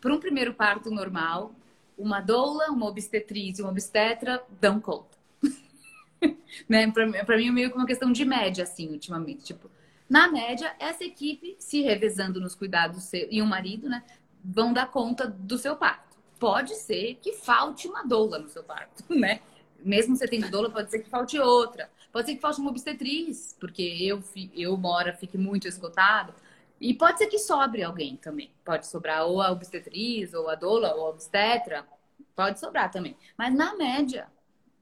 para um primeiro parto normal, uma doula, uma obstetriz e uma obstetra dão conta. né? Para mim é meio que uma questão de média, assim, ultimamente. Tipo, na média, essa equipe, se revezando nos cuidados seu, e um marido, né, vão dar conta do seu parto. Pode ser que falte uma doula no seu parto, né? Mesmo você tendo doula, pode ser que falte outra. Pode ser que falte uma obstetriz, porque eu, eu mora, fique muito esgotado. E pode ser que sobre alguém também. Pode sobrar ou a obstetriz, ou a doula, ou a obstetra. Pode sobrar também. Mas na média,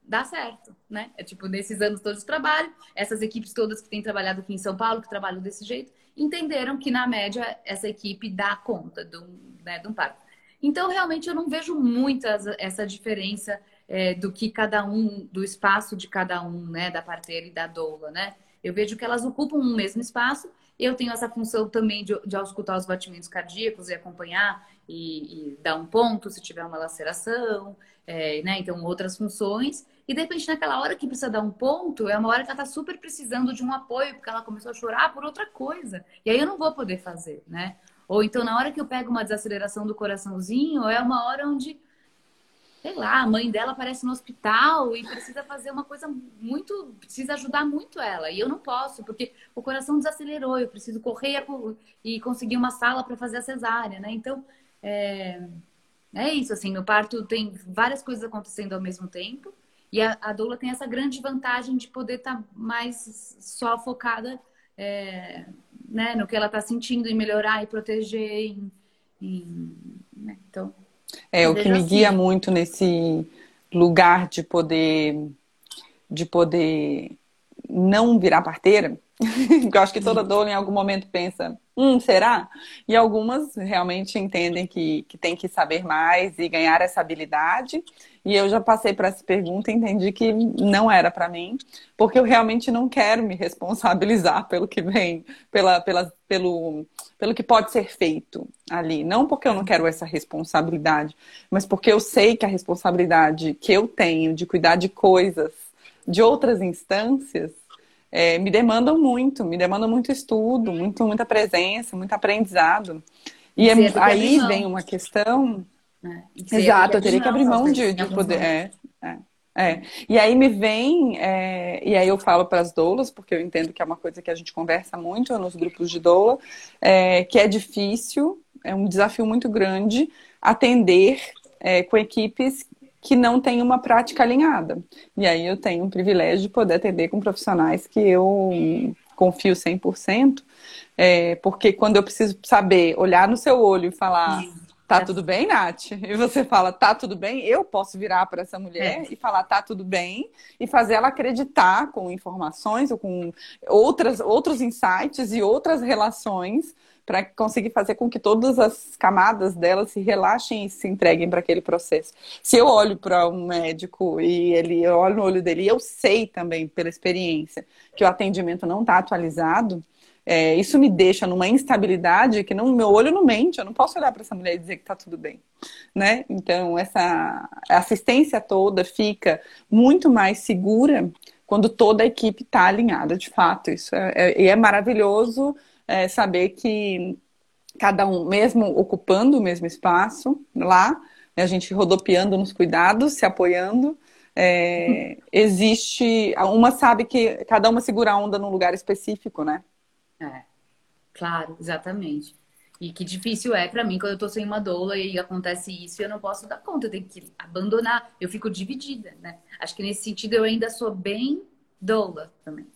dá certo, né? É tipo, nesses anos todos de trabalho, essas equipes todas que têm trabalhado aqui em São Paulo, que trabalham desse jeito, entenderam que na média essa equipe dá conta de um, né, de um parto. Então, realmente, eu não vejo muito essa diferença é, do que cada um, do espaço de cada um, né, da parteira e da doula, né? Eu vejo que elas ocupam um mesmo espaço. Eu tenho essa função também de, de escutar os batimentos cardíacos e acompanhar e, e dar um ponto se tiver uma laceração, é, né? Então, outras funções. E de repente, naquela hora que precisa dar um ponto, é uma hora que ela está super precisando de um apoio, porque ela começou a chorar por outra coisa. E aí eu não vou poder fazer, né? Ou então, na hora que eu pego uma desaceleração do coraçãozinho, é uma hora onde sei lá, a mãe dela aparece no hospital e precisa fazer uma coisa muito, precisa ajudar muito ela. E eu não posso, porque o coração desacelerou, eu preciso correr e conseguir uma sala para fazer a cesárea, né? Então, é, é isso, assim, no parto tem várias coisas acontecendo ao mesmo tempo. E a, a doula tem essa grande vantagem de poder estar tá mais só focada é, né, no que ela está sentindo e melhorar e proteger. Em, em, né? Então, é, o que me guia assim. muito nesse lugar de poder de poder não virar parteira Eu acho que toda doula em algum momento pensa, hum, será? E algumas realmente entendem que, que tem que saber mais e ganhar essa habilidade. E eu já passei por essa pergunta e entendi que não era para mim, porque eu realmente não quero me responsabilizar pelo que vem, pela, pela, pelo, pelo que pode ser feito ali. Não porque eu não quero essa responsabilidade, mas porque eu sei que a responsabilidade que eu tenho de cuidar de coisas de outras instâncias é, me demandam muito, me demandam muito estudo, muito, muita presença, muito aprendizado. E é, aí vem uma questão. É. Exato, eu teria que abrir mão de, de poder. É, é, é, E aí me vem, é, e aí eu falo para as doulas, porque eu entendo que é uma coisa que a gente conversa muito nos grupos de doula, é, que é difícil, é um desafio muito grande atender é, com equipes que não tem uma prática alinhada. E aí eu tenho o privilégio de poder atender com profissionais que eu confio 100%, é, porque quando eu preciso saber, olhar no seu olho e falar, tá tudo bem, Nath? E você fala, tá tudo bem, eu posso virar para essa mulher é. e falar, tá tudo bem, e fazer ela acreditar com informações ou com outras, outros insights e outras relações para conseguir fazer com que todas as camadas dela se relaxem e se entreguem para aquele processo. Se eu olho para um médico e ele eu olho no olho dele, eu sei também pela experiência que o atendimento não está atualizado, é, isso me deixa numa instabilidade que não, meu olho não mente, eu não posso olhar para essa mulher e dizer que está tudo bem, né? Então essa assistência toda fica muito mais segura quando toda a equipe está alinhada, de fato. Isso é, é, é maravilhoso é, saber que cada um, mesmo ocupando o mesmo espaço lá, né, a gente rodopiando nos cuidados, se apoiando, é, existe. Uma sabe que cada uma segura a onda num lugar específico, né? É, claro, exatamente. E que difícil é para mim quando eu tô sem uma doula e acontece isso e eu não posso dar conta, eu tenho que abandonar, eu fico dividida, né? Acho que nesse sentido eu ainda sou bem doula também.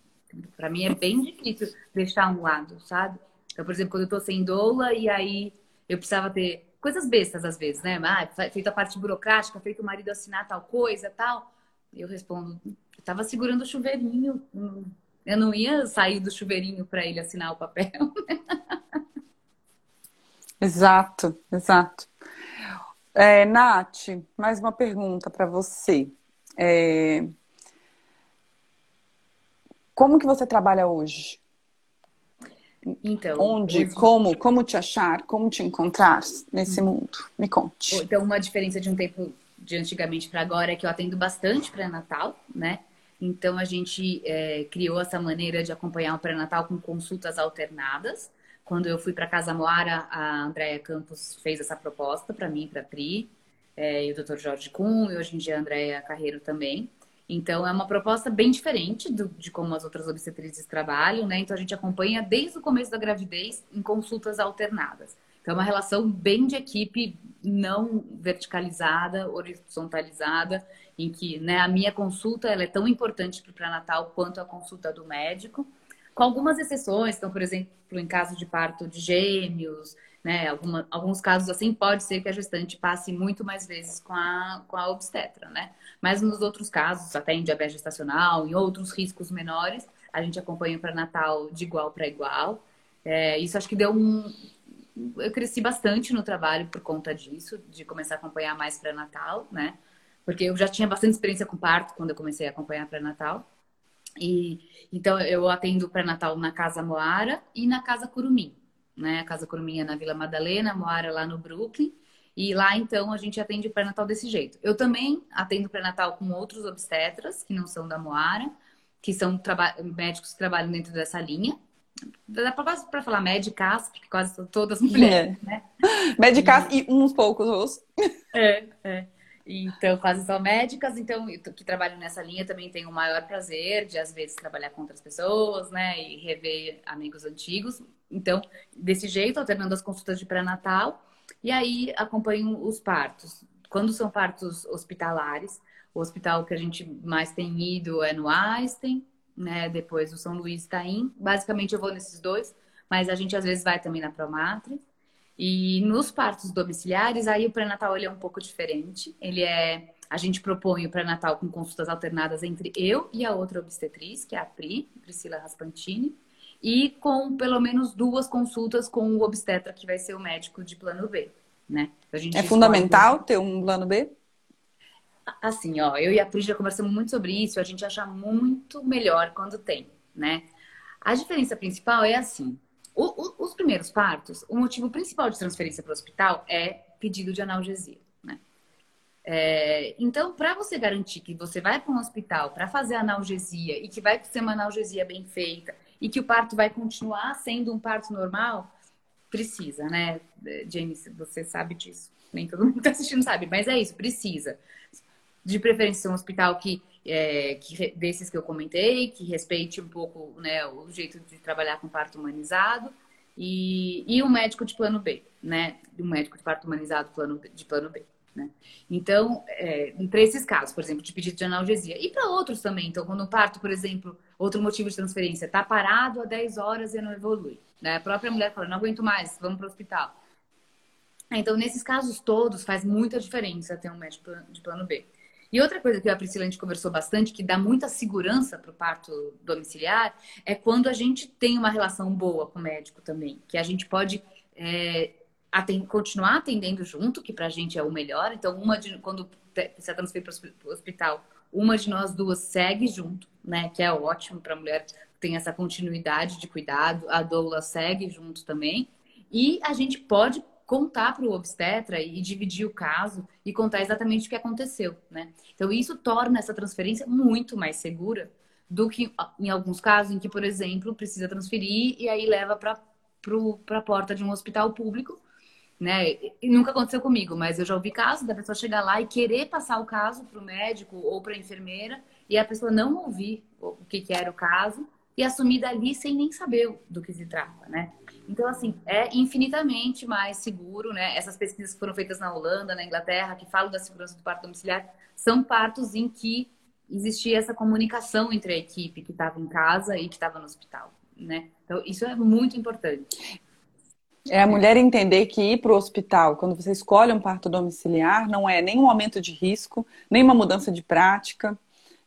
Para mim é bem difícil deixar um lado, sabe? Então, por exemplo, quando eu tô sem doula e aí eu precisava ter coisas bestas às vezes, né? Ah, feito a parte burocrática, feito o marido assinar tal coisa, tal. Eu respondo, eu tava segurando o chuveirinho, hum, eu não ia sair do chuveirinho para ele assinar o papel. exato, exato. É, Nath, mais uma pergunta para você. É, como que você trabalha hoje? Então, onde, hoje... como, como te achar, como te encontrar nesse mundo? Me conte. Então, uma diferença de um tempo de antigamente para agora é que eu atendo bastante pré-natal, né? Então, a gente é, criou essa maneira de acompanhar o pré-natal com consultas alternadas. Quando eu fui para Casa Moara, a Andréia Campos fez essa proposta para mim, para a Pri, é, e o Dr. Jorge Kuhn, e hoje em dia a Andréia Carreiro também. Então, é uma proposta bem diferente do, de como as outras obstetrizes trabalham, né? Então, a gente acompanha desde o começo da gravidez em consultas alternadas. Então, é uma relação bem de equipe, não verticalizada, horizontalizada, em que né, a minha consulta ela é tão importante para o pré-natal quanto a consulta do médico, com algumas exceções. Então, por exemplo, em caso de parto de gêmeos, né? Alguma, alguns casos assim pode ser que a gestante passe muito mais vezes com a, com a obstetra, né? Mas nos outros casos, até em diabetes gestacional, em outros riscos menores, a gente acompanha para Natal de igual para igual. É, isso acho que deu um. Eu cresci bastante no trabalho por conta disso, de começar a acompanhar mais para Natal, né? Porque eu já tinha bastante experiência com parto quando eu comecei a acompanhar para Natal. E então eu atendo para Natal na Casa Moara e na Casa Curumim né? A Casa Curumim é na Vila Madalena, Moara lá no Brooklyn. E lá, então, a gente atende pré-natal desse jeito. Eu também atendo pré-natal com outros obstetras, que não são da Moara, que são médicos que trabalham dentro dessa linha. Dá para falar médicas, porque quase todas mulheres, é. né? Médicas e... e uns poucos os. É, é. Então, quase só médicas, então, que trabalham nessa linha também tenho o maior prazer de, às vezes, trabalhar com outras pessoas, né? E rever amigos antigos. Então, desse jeito, alternando as consultas de pré-natal. E aí, acompanho os partos. Quando são partos hospitalares, o hospital que a gente mais tem ido é no Einstein, né? Depois o São Luís Taim. Basicamente, eu vou nesses dois, mas a gente às vezes vai também na Promatre. E nos partos domiciliares, aí o pré-natal ele é um pouco diferente. Ele é a gente propõe o pré-natal com consultas alternadas entre eu e a outra obstetriz, que é a Pri, Priscila Raspantini. e com pelo menos duas consultas com o obstetra, que vai ser o médico de plano B, né? é fundamental ter um plano B? Assim, ó, eu e a Pri já conversamos muito sobre isso, a gente acha muito melhor quando tem, né? A diferença principal é assim, o, o, os primeiros partos, o motivo principal de transferência para o hospital é pedido de analgesia, né? É, então, para você garantir que você vai para um hospital para fazer analgesia e que vai ser uma analgesia bem feita e que o parto vai continuar sendo um parto normal, precisa, né? James, você sabe disso. Nem todo mundo que está assistindo sabe, mas é isso, precisa. De preferência, um hospital que, é, que desses que eu comentei, que respeite um pouco né, o jeito de trabalhar com parto humanizado e, e um médico de plano B, né? Um médico de parto humanizado plano, de plano B. Né? Então, é, para esses casos, por exemplo, de pedido de analgesia. E para outros também. Então, quando o parto, por exemplo, outro motivo de transferência, está parado há 10 horas e não evolui. Né? A própria mulher fala, não aguento mais, vamos para o hospital. Então, nesses casos todos, faz muita diferença ter um médico de plano B. E outra coisa que a Priscila a gente conversou bastante, que dá muita segurança para o parto domiciliar, é quando a gente tem uma relação boa com o médico também. Que a gente pode é, atend continuar atendendo junto, que pra gente é o melhor. Então, uma de, quando precisa transferir para o hospital, uma de nós duas segue junto, né? Que é ótimo para a mulher tem essa continuidade de cuidado. A doula segue junto também. E a gente pode contar para o obstetra e dividir o caso e contar exatamente o que aconteceu, né? Então, isso torna essa transferência muito mais segura do que em alguns casos em que, por exemplo, precisa transferir e aí leva para a porta de um hospital público né? E nunca aconteceu comigo, mas eu já ouvi casos da pessoa chegar lá e querer passar o caso para o médico ou para a enfermeira e a pessoa não ouvir o que, que, era o caso e assumir dali sem nem saber do que se trata, né? Então, assim, é infinitamente mais seguro, né? Essas pesquisas que foram feitas na Holanda, na Inglaterra, que falam da segurança do parto domiciliar, são partos em que existia essa comunicação entre a equipe que estava em casa e que estava no hospital, né? Então, isso é muito importante. É a mulher entender que ir para o hospital, quando você escolhe um parto domiciliar, não é nem um aumento de risco, nem uma mudança de prática,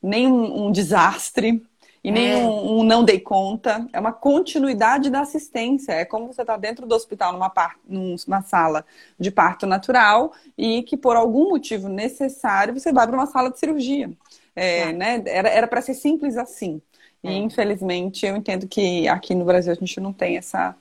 nem um, um desastre e nem é. um, um, não dei conta. É uma continuidade da assistência. É como você está dentro do hospital numa, par, numa sala de parto natural e que por algum motivo necessário você vai para uma sala de cirurgia. É, né? Era para ser simples assim. E é. infelizmente eu entendo que aqui no Brasil a gente não tem essa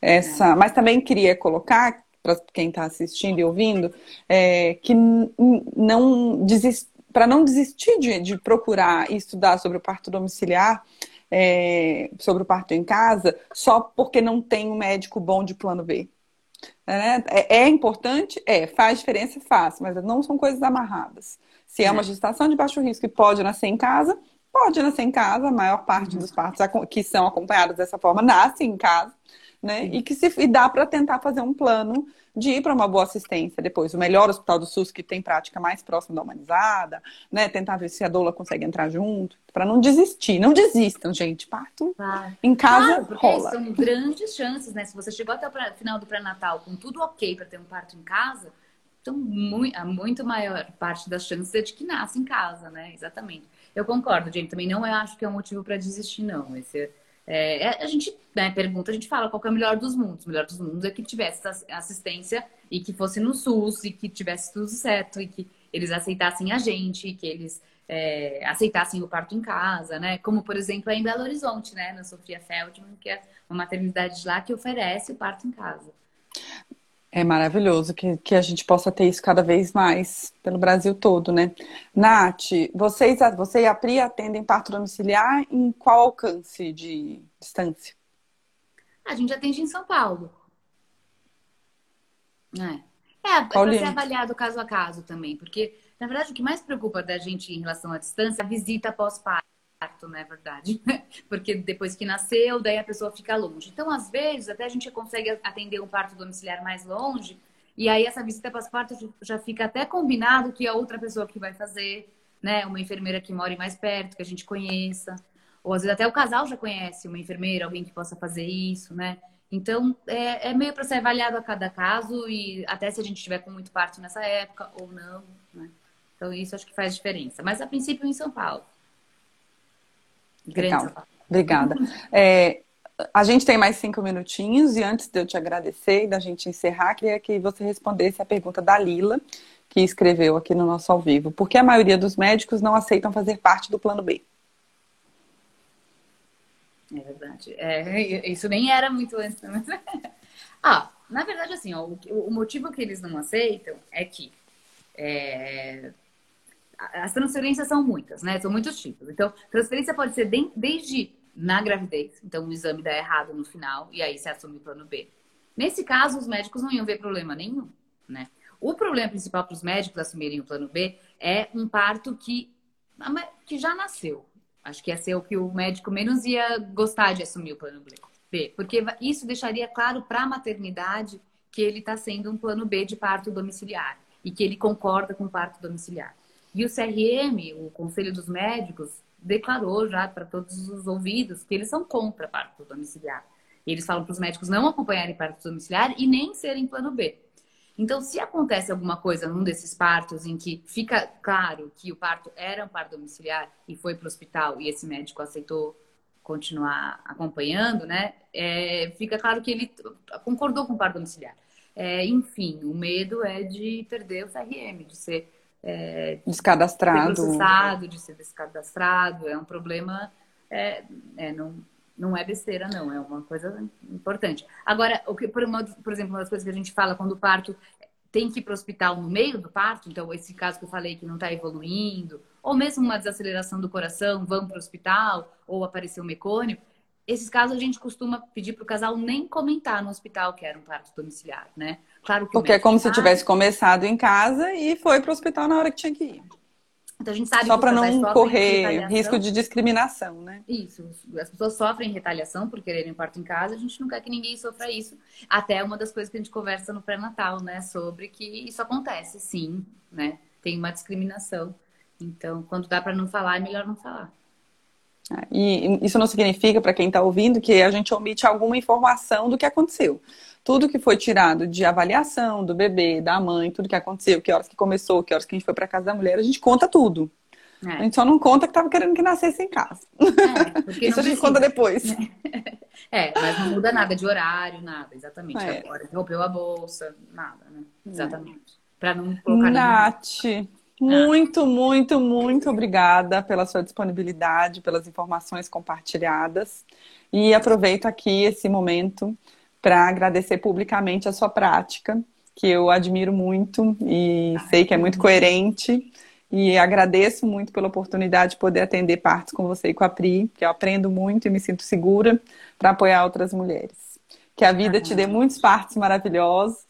essa, mas também queria colocar para quem está assistindo e ouvindo é, que não desist, para não desistir de, de, procurar e estudar sobre o parto domiciliar, é, sobre o parto em casa, só porque não tem um médico bom de plano B. É, é, é importante? É. Faz diferença? Faz. Mas não são coisas amarradas. Se é uma gestação de baixo risco e pode nascer em casa, pode nascer em casa. A maior parte uhum. dos partos que são acompanhados dessa forma nascem em casa né? E que se e dá para tentar fazer um plano de ir para uma boa assistência depois. O melhor hospital do SUS que tem prática mais próxima da humanizada, né? Tentar ver se a doula consegue entrar junto, para não desistir. Não desistam, gente. Parto em casa claro, rola. São grandes chances, né? Se você chegou até o final do pré-natal com tudo ok para ter um parto em casa, então muito, a muito maior parte das chances é de que nasce em casa, né? Exatamente. Eu concordo, gente. Também não acho que é um motivo para desistir, não. Esse é é, é, a gente né, pergunta, a gente fala qual é o melhor dos mundos. O melhor dos mundos é que tivesse assistência e que fosse no SUS e que tivesse tudo certo e que eles aceitassem a gente, que eles é, aceitassem o parto em casa, né? Como, por exemplo, em Belo Horizonte, né? Na Sofia Feldman, que é uma maternidade de lá que oferece o parto em casa. É maravilhoso que, que a gente possa ter isso cada vez mais pelo Brasil todo, né? Nath, vocês, você e a Pri atendem parto domiciliar em qual alcance de distância? A gente atende em São Paulo. É, é para ser avaliado caso a caso também, porque, na verdade, o que mais preocupa da gente em relação à distância é a visita pós-parto parto, não é verdade? Porque depois que nasceu, daí a pessoa fica longe. Então, às vezes, até a gente consegue atender um parto domiciliar mais longe, e aí essa visita pós-parto já fica até combinado que a outra pessoa que vai fazer, né? Uma enfermeira que mora mais perto, que a gente conheça. Ou às vezes até o casal já conhece uma enfermeira, alguém que possa fazer isso, né? Então, é, é meio para ser avaliado a cada caso e até se a gente tiver com muito parto nessa época ou não, né? Então, isso acho que faz diferença. Mas, a princípio, em São Paulo. Grande Legal. Obrigada. É, a gente tem mais cinco minutinhos e antes de eu te agradecer e da gente encerrar, queria que você respondesse a pergunta da Lila, que escreveu aqui no nosso ao vivo. Por que a maioria dos médicos não aceitam fazer parte do plano B? É verdade. É, isso nem era muito antes. Mas... ah, na verdade, assim, ó, o, o, motivo que eles não aceitam é que é, as transferências são muitas, né? São muitos tipos. Então, transferência pode ser de, desde na gravidez, então o exame dá errado no final e aí se assume o plano B. Nesse caso, os médicos não iam ver problema nenhum, né? O problema principal para os médicos assumirem o plano B é um parto que, que já nasceu. Acho que ia ser o que o médico menos ia gostar de assumir o plano B. Porque isso deixaria claro para a maternidade que ele está sendo um plano B de parto domiciliar e que ele concorda com o parto domiciliar. E o CRM, o Conselho dos Médicos, declarou já para todos os ouvidos que eles são contra parto domiciliar. Eles falam para os médicos não acompanharem parto domiciliar e nem serem plano B. Então, se acontece alguma coisa num desses partos em que fica claro que o parto era um parto domiciliar e foi para o hospital e esse médico aceitou continuar acompanhando, né? É, fica claro que ele concordou com o parto domiciliar. É, enfim, o medo é de perder o CRM, de ser é, descadastrado, de ser processado, de ser descadastrado. É um problema, é, é, não, não é besteira, não, é uma coisa importante. Agora, o que, por, uma, por exemplo, uma das coisas que a gente fala quando o parto tem que ir para o hospital no meio do parto, então esse caso que eu falei que não está evoluindo, ou mesmo uma desaceleração do coração, vão para o hospital, ou apareceu um mecônio, esses casos a gente costuma pedir para o casal nem comentar no hospital que era um parto domiciliar, né? Claro que Porque é como se tivesse começado em casa e foi para o hospital na hora que tinha que ir. Então a gente sabe Só para não correr risco de discriminação, né? Isso. As pessoas sofrem retaliação por quererem parto em casa, a gente não quer que ninguém sofra isso. Até uma das coisas que a gente conversa no pré-natal, né? Sobre que isso acontece, sim, né? Tem uma discriminação. Então, quando dá para não falar, é melhor não falar. E isso não significa, para quem está ouvindo, que a gente omite alguma informação do que aconteceu tudo que foi tirado de avaliação do bebê, da mãe, tudo que aconteceu, que horas que começou, que horas que a gente foi para casa da mulher, a gente conta tudo. É. A gente só não conta que estava querendo que nascesse em casa. É, Isso a gente conta depois. É, mas não muda nada de horário, nada, exatamente. É. Agora interrompeu a bolsa, nada, né? Exatamente. Para não colocar Nath, muito, ah. muito, muito obrigada pela sua disponibilidade, pelas informações compartilhadas. E aproveito aqui esse momento para agradecer publicamente a sua prática, que eu admiro muito e sei que é muito coerente. E agradeço muito pela oportunidade de poder atender partes com você e com a Pri, que eu aprendo muito e me sinto segura para apoiar outras mulheres. Que a vida te dê muitos partos maravilhosos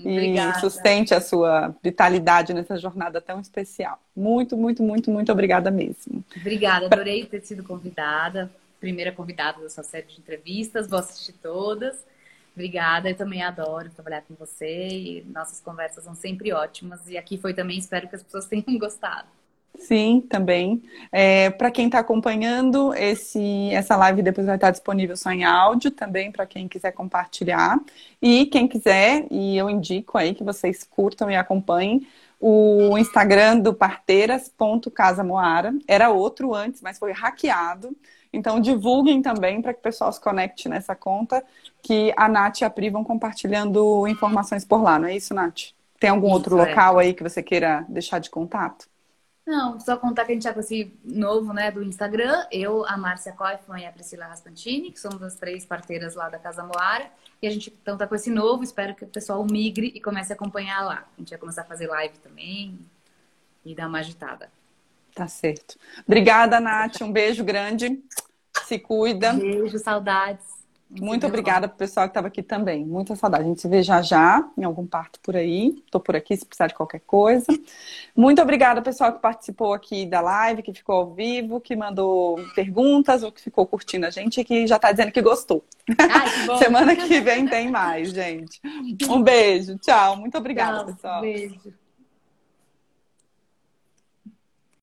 Obrigada. e sustente a sua vitalidade nessa jornada tão especial. Muito, muito, muito, muito obrigada mesmo. Obrigada, adorei ter sido convidada, primeira convidada dessa série de entrevistas, vou assistir todas. Obrigada, eu também adoro trabalhar com você e nossas conversas são sempre ótimas. E aqui foi também, espero que as pessoas tenham gostado. Sim, também. É, para quem está acompanhando, esse, essa live depois vai estar disponível só em áudio também, para quem quiser compartilhar. E quem quiser, e eu indico aí que vocês curtam e acompanhem o Instagram do parteiras.casamoara. Era outro antes, mas foi hackeado. Então divulguem também para que o pessoal se conecte nessa conta, que a Nath e a Pri vão compartilhando informações por lá, não é isso, Nath? Tem algum isso, outro é. local aí que você queira deixar de contato? Não, só contar que a gente já com esse novo, né, do Instagram. Eu, a Márcia Koifman e a Priscila Raspantini, que somos as três parteiras lá da Casa Moara. E a gente então tá com esse novo, espero que o pessoal migre e comece a acompanhar lá. A gente vai começar a fazer live também e dar uma agitada. Tá certo. Obrigada, Nath. Um beijo grande. Se cuida. Beijo, saudades. Muito obrigada pro pessoal que estava aqui também. Muita saudade. A gente se vê já já em algum parto por aí. Estou por aqui se precisar de qualquer coisa. Muito obrigada, pessoal que participou aqui da live, que ficou ao vivo, que mandou perguntas ou que ficou curtindo a gente e que já está dizendo que gostou. Ai, que Semana que vem tem mais, gente. Um beijo. Tchau. Muito obrigada, Tchau, pessoal. Beijo.